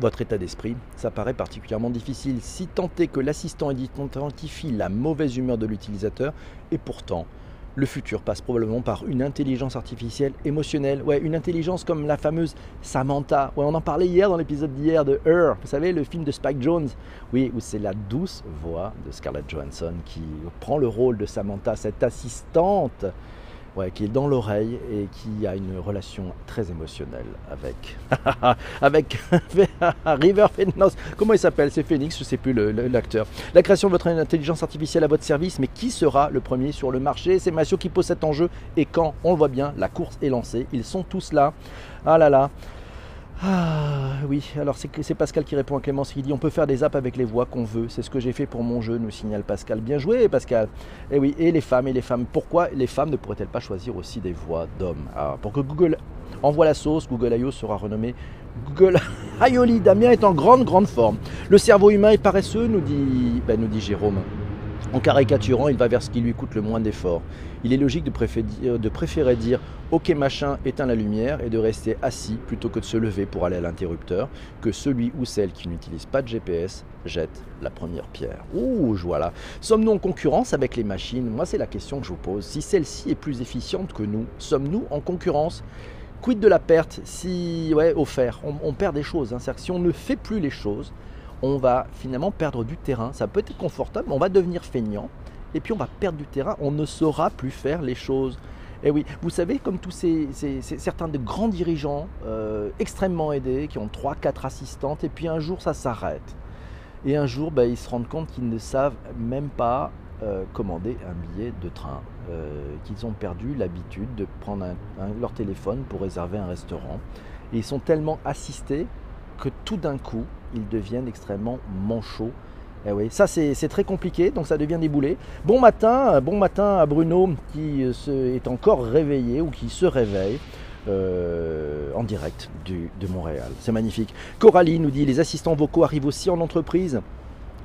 votre état d'esprit, ça paraît particulièrement difficile si tant est que l'assistant identifie la mauvaise humeur de l'utilisateur et pourtant le futur passe probablement par une intelligence artificielle émotionnelle. Ouais, une intelligence comme la fameuse Samantha. On en parlait hier dans l'épisode d'hier de Her. Vous savez, le film de Spike Jones. Oui, où c'est la douce voix de Scarlett Johansson qui prend le rôle de Samantha, cette assistante qui est dans l'oreille et qui a une relation très émotionnelle avec avec River Phoenix. Comment il s'appelle? C'est Phoenix, je sais plus l'acteur. La création de votre intelligence artificielle à votre service, mais qui sera le premier sur le marché? C'est Massio qui pose cet enjeu et quand? On le voit bien, la course est lancée. Ils sont tous là. Ah là là. Ah oui, alors c'est Pascal qui répond à Clémence qui dit on peut faire des apps avec les voix qu'on veut. C'est ce que j'ai fait pour mon jeu, nous signale Pascal. Bien joué Pascal. Et eh oui, et les femmes et les femmes. Pourquoi les femmes ne pourraient-elles pas choisir aussi des voix d'hommes? Pour que Google envoie la sauce, Google I.O. sera renommé Google Aioli. Damien est en grande grande forme. Le cerveau humain est paresseux, nous dit, ben, nous dit Jérôme. En caricaturant, il va vers ce qui lui coûte le moins d'efforts. Il est logique de préférer, dire Ok machin, éteins la lumière et de rester assis plutôt que de se lever pour aller à l'interrupteur, que celui ou celle qui n'utilise pas de GPS jette la première pierre. Ouh, voilà. Sommes-nous en concurrence avec les machines? Moi, c'est la question que je vous pose. Si celle-ci est plus efficiente que nous, sommes-nous en concurrence? Quid de la perte? Si, ouais, offert, on, perd des choses. Hein. Si on ne fait plus les choses, on va finalement perdre du terrain. Ça peut être confortable, on va devenir feignant. Et puis on va perdre du terrain, on ne saura plus faire les choses. Et oui, vous savez, comme tous ces, certains de grands dirigeants euh, extrêmement aidés, qui ont 3-4 assistantes, et puis un jour ça s'arrête. Et un jour, ben, ils se rendent compte qu'ils ne savent même pas euh, commander un billet de train, euh, qu'ils ont perdu l'habitude de prendre leur téléphone pour réserver un restaurant. Et ils sont tellement assistés que tout d'un coup, ils deviennent extrêmement manchots. Eh oui, ça c'est très compliqué, donc ça devient des boulets. Bon matin, euh, bon matin à Bruno qui euh, est encore réveillé ou qui se réveille. Euh, en direct de Montréal. C'est magnifique. Coralie nous dit les assistants vocaux arrivent aussi en entreprise.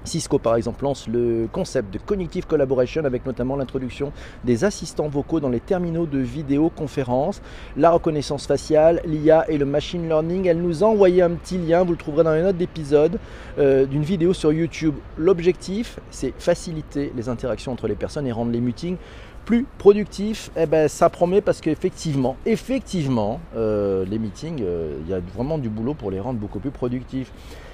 Cisco, par exemple, lance le concept de Cognitive Collaboration avec notamment l'introduction des assistants vocaux dans les terminaux de vidéoconférence, la reconnaissance faciale, l'IA et le machine learning. Elle nous a envoyé un petit lien, vous le trouverez dans les notes d'épisode, euh, d'une vidéo sur YouTube. L'objectif, c'est faciliter les interactions entre les personnes et rendre les meetings plus productifs. Eh ben, ça promet parce qu'effectivement, effectivement, euh, les meetings, euh, il y a vraiment du boulot pour les rendre beaucoup plus productifs.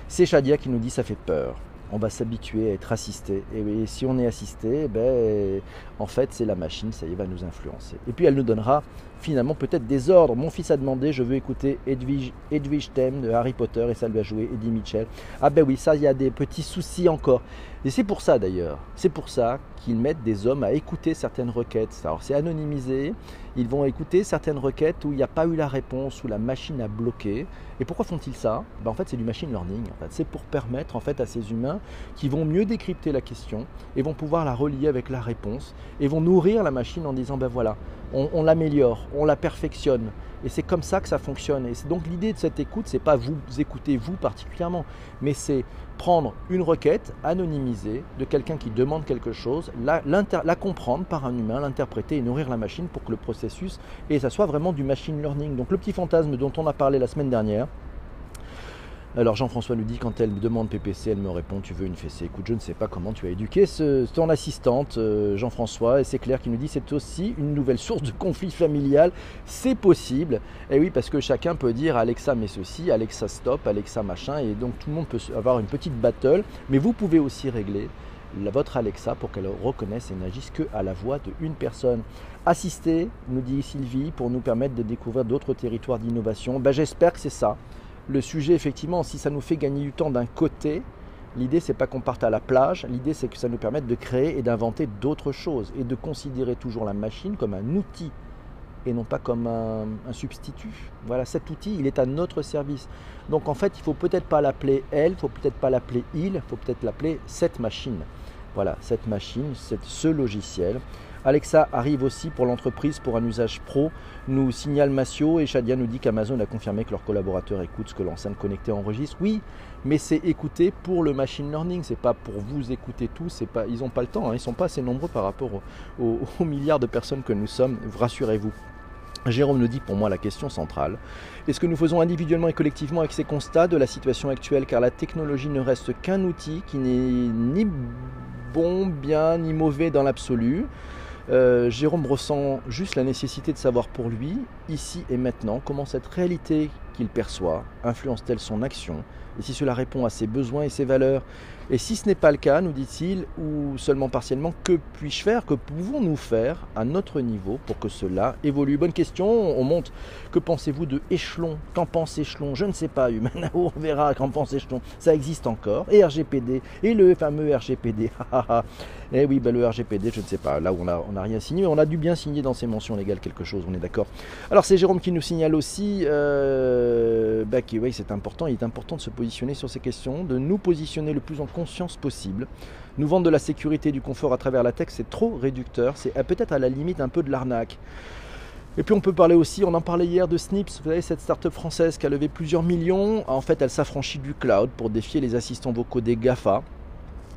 C'est Shadia qui nous dit ça fait peur on va s'habituer à être assisté. Et si on est assisté, ben, en fait, c'est la machine, ça y va nous influencer. Et puis elle nous donnera finalement peut-être des ordres. Mon fils a demandé, je veux écouter Edwige, Edwige Thème de Harry Potter et ça lui a joué Eddie Mitchell. Ah ben oui, ça, il y a des petits soucis encore. Et c'est pour ça d'ailleurs, c'est pour ça qu'ils mettent des hommes à écouter certaines requêtes. Alors c'est anonymisé, ils vont écouter certaines requêtes où il n'y a pas eu la réponse, où la machine a bloqué. Et pourquoi font-ils ça? Ben, En fait, c'est du machine learning. C'est pour permettre en fait, à ces humains qui vont mieux décrypter la question et vont pouvoir la relier avec la réponse et vont nourrir la machine en disant ben voilà, on, l'améliore, on la perfectionne. Et c'est comme ça que ça fonctionne. Et donc l'idée de cette écoute, c'est pas vous écouter vous particulièrement, mais c'est prendre une requête anonymisée de quelqu'un qui demande quelque chose, la, la comprendre par un humain, l'interpréter et nourrir la machine pour que le processus et ça soit vraiment du machine learning. Donc le petit fantasme dont on a parlé la semaine dernière, alors Jean-François nous dit quand elle me demande PPC, elle me répond tu veux une fessée? Écoute, je ne sais pas comment tu as éduqué ton assistante euh, Jean-François et c'est clair qu'il nous dit c'est aussi une nouvelle source de conflit familial. C'est possible. Et oui, parce que chacun peut dire Alexa mais ceci, Alexa stop, Alexa machin et donc tout le monde peut avoir une petite battle, mais vous pouvez aussi régler votre Alexa pour qu'elle reconnaisse et n'agisse que à la voix de une personne. Assister, nous dit Sylvie, pour nous permettre de découvrir d'autres territoires d'innovation. Ben, J'espère que c'est ça le sujet, effectivement, si ça nous fait gagner du temps d'un côté, l'idée c'est pas qu'on parte à la plage, l'idée c'est que ça nous permette de créer et d'inventer d'autres choses et de considérer toujours la machine comme un outil et non pas comme un, substitut. Voilà, cet outil, il est à notre service. Donc en fait, il faut peut-être pas l'appeler elle, il faut peut-être pas l'appeler il, il faut peut-être l'appeler cette machine. Voilà, cette machine, ce logiciel. Alexa arrive aussi pour l'entreprise pour un usage pro, nous signale Massio et Shadia nous dit qu'Amazon a confirmé que leurs collaborateurs écoutent ce que l'enceinte connectée enregistre. Oui, mais c'est écouté pour le machine learning, c'est pas pour vous écouter tous, ils n'ont pas le temps, hein. ils ne sont pas assez nombreux par rapport aux milliards de personnes que nous sommes, rassurez-vous. Jérôme nous dit pour moi la question centrale est ce que nous faisons individuellement et collectivement avec ces constats de la situation actuelle, car la technologie ne reste qu'un outil qui n'est ni bon, bien, ni mauvais dans l'absolu. Euh, Jérôme ressent juste la nécessité de savoir pour lui, ici et maintenant, comment cette réalité qu'il perçoit influence-t-elle son action, et si cela répond à ses besoins et ses valeurs. Et si ce n'est pas le cas, nous dit-il, ou seulement partiellement, que puis-je faire, que pouvons-nous faire à notre niveau pour que cela évolue? Bonne question, on monte. Que pensez-vous de échelon? Qu'en pense échelon? Je ne sais pas, Humanao, on verra qu'en pense échelon. Ça existe encore. Et RGPD, et le fameux RGPD. eh oui, ben le RGPD, je ne sais pas. Là où on n'a rien signé, on a dû bien signer dans ces mentions légales quelque chose, on est d'accord. Alors c'est Jérôme qui nous signale aussi euh, bah, oui, c'est important, il est important de se positionner sur ces questions, de nous positionner le plus en conscience possible. Nous vendre de la sécurité et du confort à travers la tech, c'est trop réducteur, c'est peut-être à la limite un peu de l'arnaque. Et puis on peut parler aussi, on en parlait hier de Snips, vous savez, cette start-up française qui a levé plusieurs millions. En fait, elle s'affranchit du cloud pour défier les assistants vocaux des GAFA.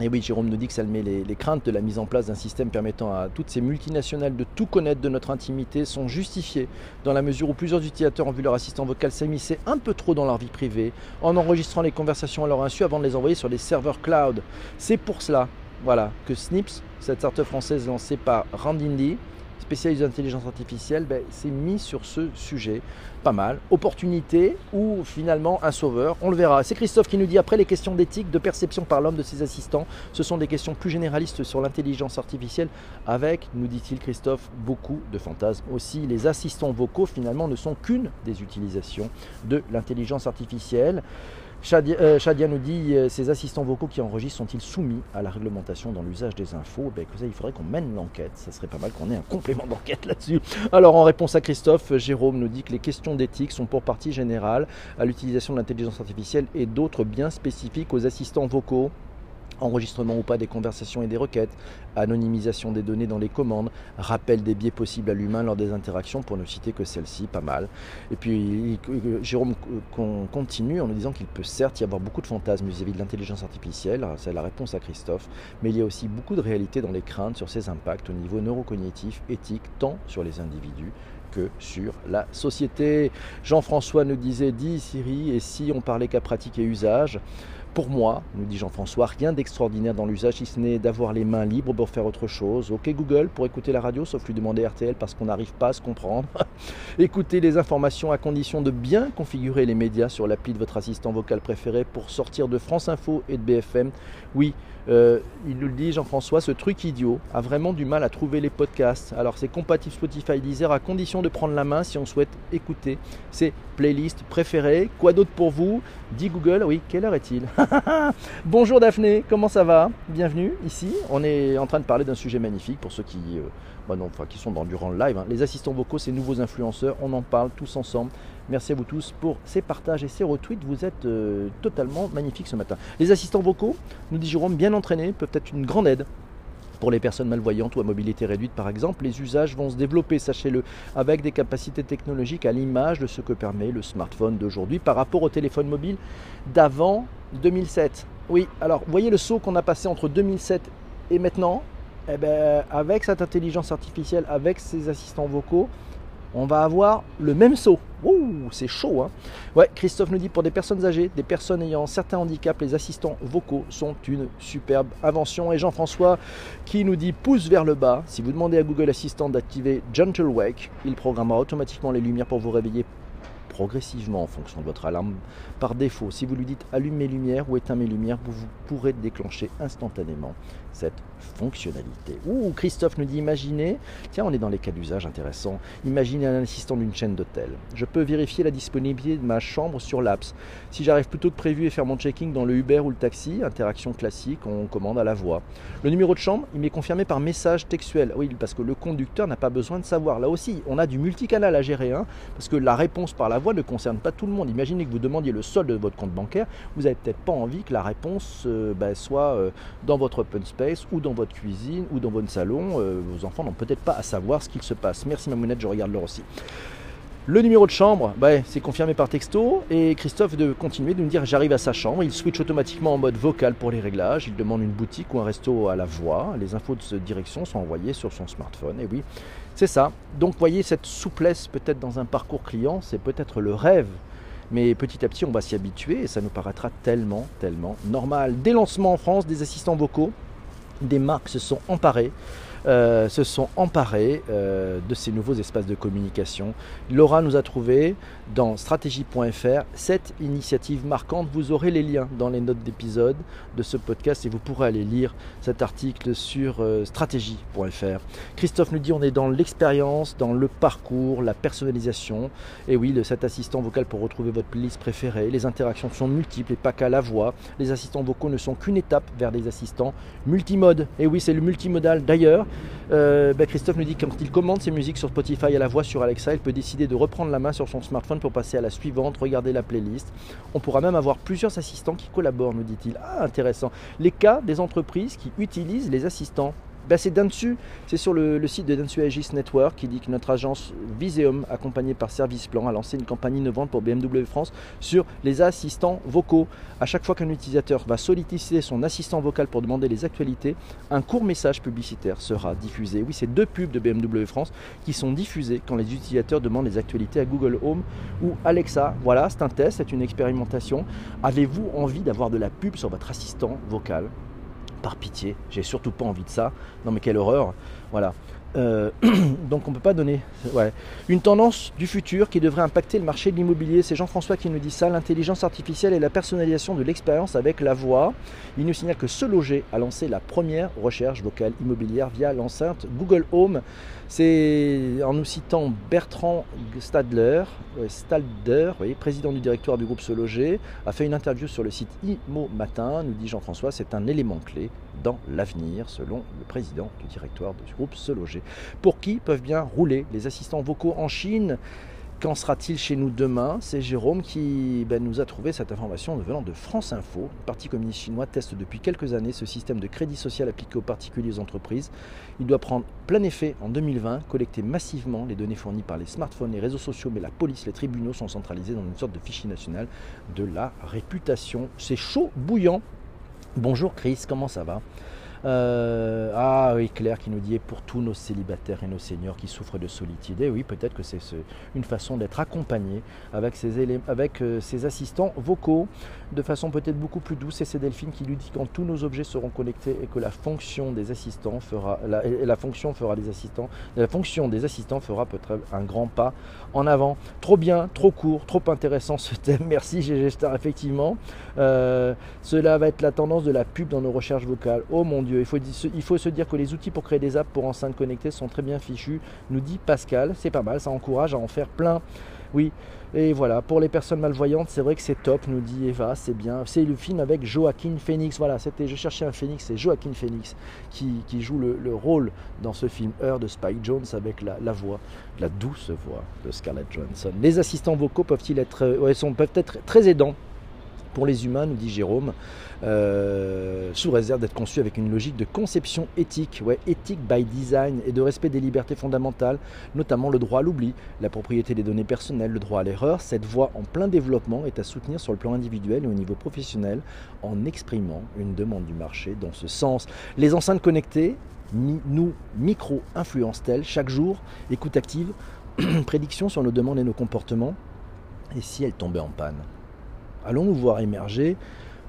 Et oui, Jérôme nous dit que ça met les, craintes de la mise en place d'un système permettant à toutes ces multinationales de tout connaître de notre intimité sont justifiées dans la mesure où plusieurs utilisateurs ont vu leur assistant vocal s'immiscer un peu trop dans leur vie privée en enregistrant les conversations à leur insu avant de les envoyer sur des serveurs cloud. C'est pour cela voilà, que Snips, cette startup française lancée par Randindi, spécialiste d'intelligence artificielle, ben, s'est mis sur ce sujet. Pas mal. Opportunité ou finalement un sauveur, on le verra. C'est Christophe qui nous dit après les questions d'éthique, de perception par l'homme de ses assistants, ce sont des questions plus généralistes sur l'intelligence artificielle, avec, nous dit-il Christophe, beaucoup de fantasmes aussi. Les assistants vocaux finalement ne sont qu'une des utilisations de l'intelligence artificielle. Euh, Shadia, nous dit euh, ces assistants vocaux qui enregistrent sont-ils soumis à la réglementation dans l'usage des infos? Ben, Il faudrait qu'on mène l'enquête. Ça serait pas mal qu'on ait un complément d'enquête là-dessus. Alors, en réponse à Christophe, Jérôme nous dit que les questions d'éthique sont pour partie générale à l'utilisation de l'intelligence artificielle et d'autres bien spécifiques aux assistants vocaux enregistrement ou pas des conversations et des requêtes, anonymisation des données dans les commandes, rappel des biais possibles à l'humain lors des interactions, pour ne citer que celle-ci, pas mal. Et puis Jérôme continue en nous disant qu'il peut certes y avoir beaucoup de fantasmes vis-à-vis de l'intelligence artificielle, c'est la réponse à Christophe, mais il y a aussi beaucoup de réalité dans les craintes sur ses impacts au niveau neurocognitif, éthique, tant sur les individus que sur la société. Jean-François nous disait, dit Siri, et si on parlait qu'à pratique et usage? Pour moi, nous dit Jean-François, rien d'extraordinaire dans l'usage, si ce n'est d'avoir les mains libres pour faire autre chose. Ok Google pour écouter la radio, sauf lui demander RTL parce qu'on n'arrive pas à se comprendre. Écoutez les informations à condition de bien configurer les médias sur l'appli de votre assistant vocal préféré pour sortir de France Info et de BFM. Oui, euh, il nous le dit Jean-François, ce truc idiot a vraiment du mal à trouver les podcasts. Alors c'est compatible Spotify Deezer à condition de prendre la main si on souhaite écouter ses playlists préférées. Quoi d'autre pour vous? Dit Google, oui, quelle heure est-il? Bonjour Daphné, comment ça va? Bienvenue ici. On est en train de parler d'un sujet magnifique pour ceux qui, euh, bah sont dans, durant le live. hein. Les assistants vocaux, ces nouveaux influenceurs, on en parle tous ensemble. Merci à vous tous pour ces partages et ces retweets. Vous êtes euh, totalement magnifiques ce matin. Les assistants vocaux, nous dit Jérôme, bien entraînés, peuvent être une grande aide. Pour les personnes malvoyantes ou à mobilité réduite par exemple, les usages vont se développer, sachez-le, avec des capacités technologiques à l'image de ce que permet le smartphone d'aujourd'hui par rapport au téléphone mobile d'avant 2007. Oui, alors voyez le saut qu'on a passé entre 2007 et maintenant? Eh ben, Avec cette intelligence artificielle, avec ces assistants vocaux, on va avoir le même saut. Ouh, c'est chaud, hein Ouais, Christophe nous dit pour des personnes âgées, des personnes ayant certains handicaps, les assistants vocaux sont une superbe invention. Et Jean-François qui nous dit pouce vers le bas. Si vous demandez à Google Assistant d'activer Gentle Wake, il programmera automatiquement les lumières pour vous réveiller progressivement en fonction de votre alarme par défaut. Si vous lui dites allume mes lumières ou éteins mes lumières, vous, pourrez déclencher instantanément cette fonctionnalité. Ouh, Christophe nous dit imaginez, tiens, on est dans les cas d'usage intéressants. Imaginez un assistant d'une chaîne d'hôtel. Je peux vérifier la disponibilité de ma chambre sur l'apps. Si j'arrive plus tôt que prévu et faire mon checking dans le Uber ou le taxi, interaction classique, on commande à la voix. Le numéro de chambre, il m'est confirmé par message textuel. Oui, parce que le conducteur n'a pas besoin de savoir. Là aussi, on a du multicanal à gérer, hein, parce que la réponse par la voix ne concerne pas tout le monde. Imaginez que vous demandiez le solde de votre compte bancaire, vous n'avez peut-être pas envie que la réponse euh, ben, soit euh, dans votre open space ou dans votre cuisine ou dans votre salon. Euh, vos enfants n'ont peut-être pas à savoir ce qu'il se passe. Merci Mamounette, je regarde l'heure aussi. Le numéro de chambre, bah, c'est confirmé par texto et Christophe de continuer de nous dire j'arrive à sa chambre. Il switch automatiquement en mode vocal pour les réglages. Il demande une boutique ou un resto à la voix. Les infos de cette direction sont envoyées sur son smartphone. Et oui, c'est ça. Donc voyez cette souplesse peut-être dans un parcours client, c'est peut-être le rêve. Mais petit à petit, on va s'y habituer et ça nous paraîtra tellement, tellement normal. Dès lancement en France, des assistants vocaux, des marques se sont emparées euh, se sont euh, de ces nouveaux espaces de communication. Laura nous a trouvé dans stratégie.fr cette initiative marquante. Vous aurez les liens dans les notes d'épisode de ce podcast et vous pourrez aller lire cet article sur euh, stratégie.fr. Christophe nous dit on est dans l'expérience, dans le parcours, la personnalisation. Et oui, cet assistant vocal pour retrouver votre playlist préférée. Les interactions sont multiples et pas qu'à la voix. Les assistants vocaux ne sont qu'une étape vers des assistants multimode. Et oui, c'est le multimodal d'ailleurs. Euh, bah, Christophe nous dit que quand il commande ses musiques sur Spotify à la voix sur Alexa, il peut décider de reprendre la main sur son smartphone pour passer à la suivante, regarder la playlist. On pourra même avoir plusieurs assistants qui collaborent, nous dit-il. Ah, intéressant. Les cas des entreprises qui utilisent les assistants. Ben, c'est Dentsu, c'est sur le, site de Dentsu Aegis Network qui dit que notre agence Viseum, accompagnée par Service Plan, a lancé une campagne innovante pour BMW France sur les assistants vocaux. À chaque fois qu'un utilisateur va solliciter son assistant vocal pour demander les actualités, un court message publicitaire sera diffusé. Oui, c'est deux pubs de BMW France qui sont diffusées quand les utilisateurs demandent les actualités à Google Home ou Alexa. Voilà, c'est un test, c'est une expérimentation. Avez-vous envie d'avoir de la pub sur votre assistant vocal? Par pitié, j'ai surtout pas envie de ça. Non mais quelle horreur. Voilà. Euh, donc on ne peut pas donner. Une tendance du futur qui devrait impacter le marché de l'immobilier. C'est Jean-François qui nous dit ça. L'intelligence artificielle et la personnalisation de l'expérience avec la voix. Il nous signale que Se Loger a lancé la première recherche vocale immobilière via l'enceinte Google Home. C'est en nous citant Bertrand Stadler, président du directoire du groupe Se Loger, a fait une interview sur le site Imo Matin. Nous dit Jean-François, c'est un élément clé dans l'avenir, selon le président du directoire du groupe Se Loger. Pour qui peuvent bien rouler les assistants vocaux en Chine? Qu'en sera-t-il chez nous demain? C'est Jérôme qui ben, nous a trouvé cette information venant de France Info. Le Parti communiste chinois teste depuis quelques années ce système de crédit social appliqué aux particuliers et aux entreprises. Il doit prendre plein effet en 2020, collecter massivement les données fournies par les smartphones, les réseaux sociaux, mais la police, les tribunaux sont centralisés dans une sorte de fichier national de la réputation. C'est chaud, bouillant. Bonjour Chris, comment ça va? Euh, ah oui, Claire qui nous dit pour tous nos célibataires et nos seniors qui souffrent de solitude. Et oui, peut-être que c'est une façon d'être accompagné avec ses, avec euh, ses assistants vocaux de façon peut-être beaucoup plus douce. Et c'est Delphine qui lui dit quand tous nos objets seront connectés et que la fonction des assistants fera la fonction fera des assistants, la fonction des assistants fera peut-être un grand pas en avant. Trop bien, trop court, trop intéressant ce thème. Merci GG Star, effectivement. Euh, cela va être la tendance de la pub dans nos recherches vocales. Oh mon Dieu, il faut, se dire que les outils pour créer des apps pour enceintes connectées sont très bien fichus, nous dit Pascal. C'est pas mal, ça encourage à en faire plein. Oui, et voilà, pour les personnes malvoyantes, c'est vrai que c'est top, nous dit Eva, c'est bien. C'est le film avec Joaquin Phoenix. Voilà, c'était, je cherchais un Phoenix, c'est Joaquin Phoenix qui, joue le, rôle dans ce film Heure de Spike Jones avec la, voix, la douce voix de Scarlett Johansson. Les assistants vocaux peuvent-ils être, euh, sont, peuvent être très aidants pour les humains, nous dit Jérôme, euh, sous réserve d'être conçu avec une logique de conception éthique, ouais, éthique by design et de respect des libertés fondamentales, notamment le droit à l'oubli, la propriété des données personnelles, le droit à l'erreur. Cette voie en plein développement est à soutenir sur le plan individuel et au niveau professionnel en exprimant une demande du marché dans ce sens. Les enceintes connectées nous micro-influencent-elles chaque jour? Écoute active, prédiction sur nos demandes et nos comportements. Et si elles tombaient en panne? Allons-nous voir émerger?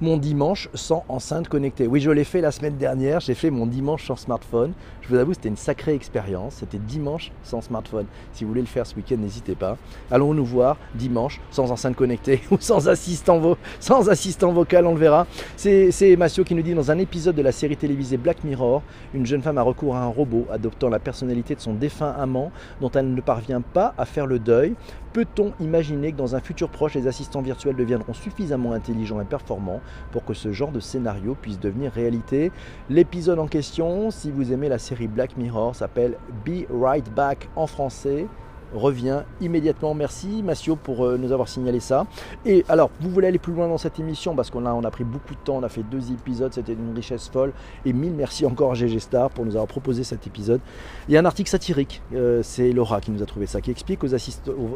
Mon dimanche sans enceinte connectée. Oui, je l'ai fait la semaine dernière, j'ai fait mon dimanche sans smartphone. Je vous avoue, c'était une sacrée expérience. C'était dimanche sans smartphone. Si vous voulez le faire ce week-end, n'hésitez pas. Allons nous voir dimanche sans enceinte connectée ou sans assistant, sans assistant vocal, on le verra. C'est Massio qui nous dit dans un épisode de la série télévisée Black Mirror, une jeune femme a recours à un robot adoptant la personnalité de son défunt amant dont elle ne parvient pas à faire le deuil. Peut-on imaginer que dans un futur proche, les assistants virtuels deviendront suffisamment intelligents et performants pour que ce genre de scénario puisse devenir réalité? L'épisode en question, si vous aimez la série Black Mirror, s'appelle Be Right Back en français revient immédiatement. Merci Massio pour euh, nous avoir signalé ça. Et alors, vous voulez aller plus loin dans cette émission? Parce qu'on a, on a pris beaucoup de temps, on a fait deux épisodes, c'était une richesse folle. Et mille merci encore à GG Star pour nous avoir proposé cet épisode. Il y a un article satirique, euh, c'est Laura qui nous a trouvé ça, qui explique aux,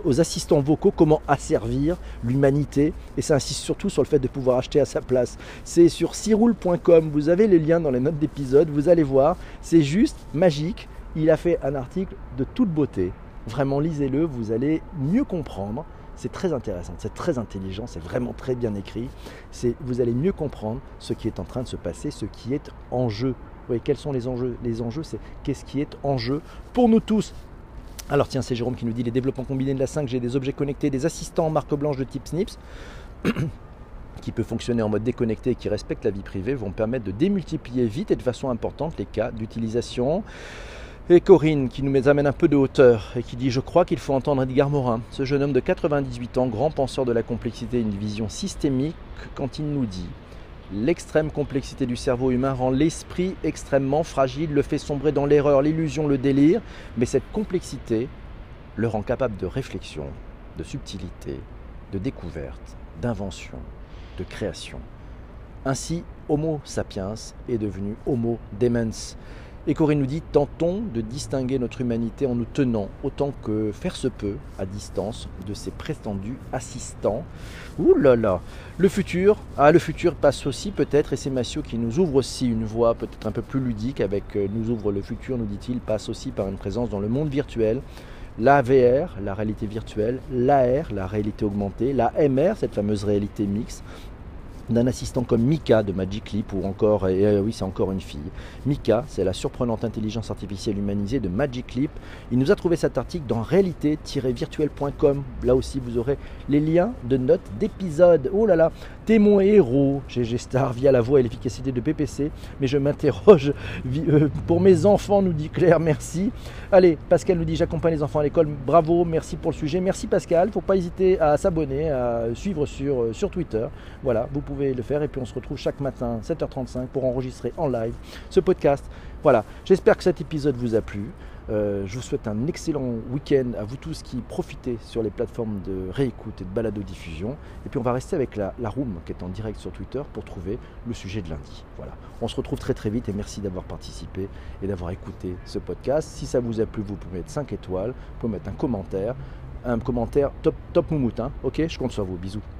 aux assistants vocaux comment asservir l'humanité. Et ça insiste surtout sur le fait de pouvoir acheter à sa place. C'est sur siroul.com, vous avez les liens dans les notes d'épisode, vous allez voir, c'est juste magique. Il a fait un article de toute beauté Vraiment, lisez-le, vous allez mieux comprendre. C'est très intéressant, c'est très intelligent, c'est vraiment très bien écrit. Vous allez mieux comprendre ce qui est en train de se passer, ce qui est en jeu. Oui, quels sont les enjeux? Les enjeux, c'est qu'est-ce qui est en jeu pour nous tous? Alors tiens, c'est Jérôme qui nous dit les développements combinés de la 5G, des objets connectés, des assistants en marque blanche de type SNIPS qui peut fonctionner en mode déconnecté et qui respecte la vie privée vont permettre de démultiplier vite et de façon importante les cas d'utilisation. Et Corinne qui nous amène un peu de hauteur et qui dit Je crois qu'il faut entendre Edgar Morin, ce jeune homme de 98 ans, grand penseur de la complexité, une vision systémique, quand il nous dit L'extrême complexité du cerveau humain rend l'esprit extrêmement fragile, le fait sombrer dans l'erreur, l'illusion, le délire, mais cette complexité le rend capable de réflexion, de subtilité, de découverte, d'invention, de création. Ainsi, Homo sapiens est devenu Homo demens. Et Corinne nous dit tentons de distinguer notre humanité en nous tenant autant que faire se peut à distance de ses prétendus assistants. Ouh là là Le futur, ah le futur passe aussi peut-être, et c'est Massio qui nous ouvre aussi une voie peut-être un peu plus ludique avec euh, nous ouvre le futur, nous dit-il, passe aussi par une présence dans le monde virtuel. La VR, la réalité virtuelle, l'AR, la réalité augmentée, la MR, cette fameuse réalité mixte, d'un assistant comme Mika de Magic Leap ou encore, et euh, oui c'est encore une fille. Mika, c'est la surprenante intelligence artificielle humanisée de Magic. Il nous a trouvé cet article dans réalité-virtuelle.com. Là aussi vous aurez les liens de notes d'épisodes. Oh là là, T'es mon héros, GG Star, via la voix et l'efficacité de PPC. Mais je m'interroge euh, pour mes enfants, nous dit Claire, merci. Allez, Pascal nous dit j'accompagne les enfants à l'école. Bravo, merci pour le sujet. Merci Pascal. Faut pas hésiter à s'abonner, à suivre sur, euh, sur Twitter. Voilà, vous pouvez le faire. Et puis on se retrouve chaque matin, 7h35, pour enregistrer en live ce podcast. Voilà, j'espère que cet épisode vous a plu. Euh, je vous souhaite un excellent week-end à vous tous qui profitez sur les plateformes de réécoute et de balado-diffusion. Et puis on va rester avec la, la room qui est en direct sur Twitter pour trouver le sujet de lundi. Voilà. On se retrouve très très vite et merci d'avoir participé et d'avoir écouté ce podcast. Si ça vous a plu, vous pouvez mettre 5 étoiles, vous pouvez mettre un commentaire. Un commentaire top, top moumoute. Hein ok, je compte sur vous. Bisous.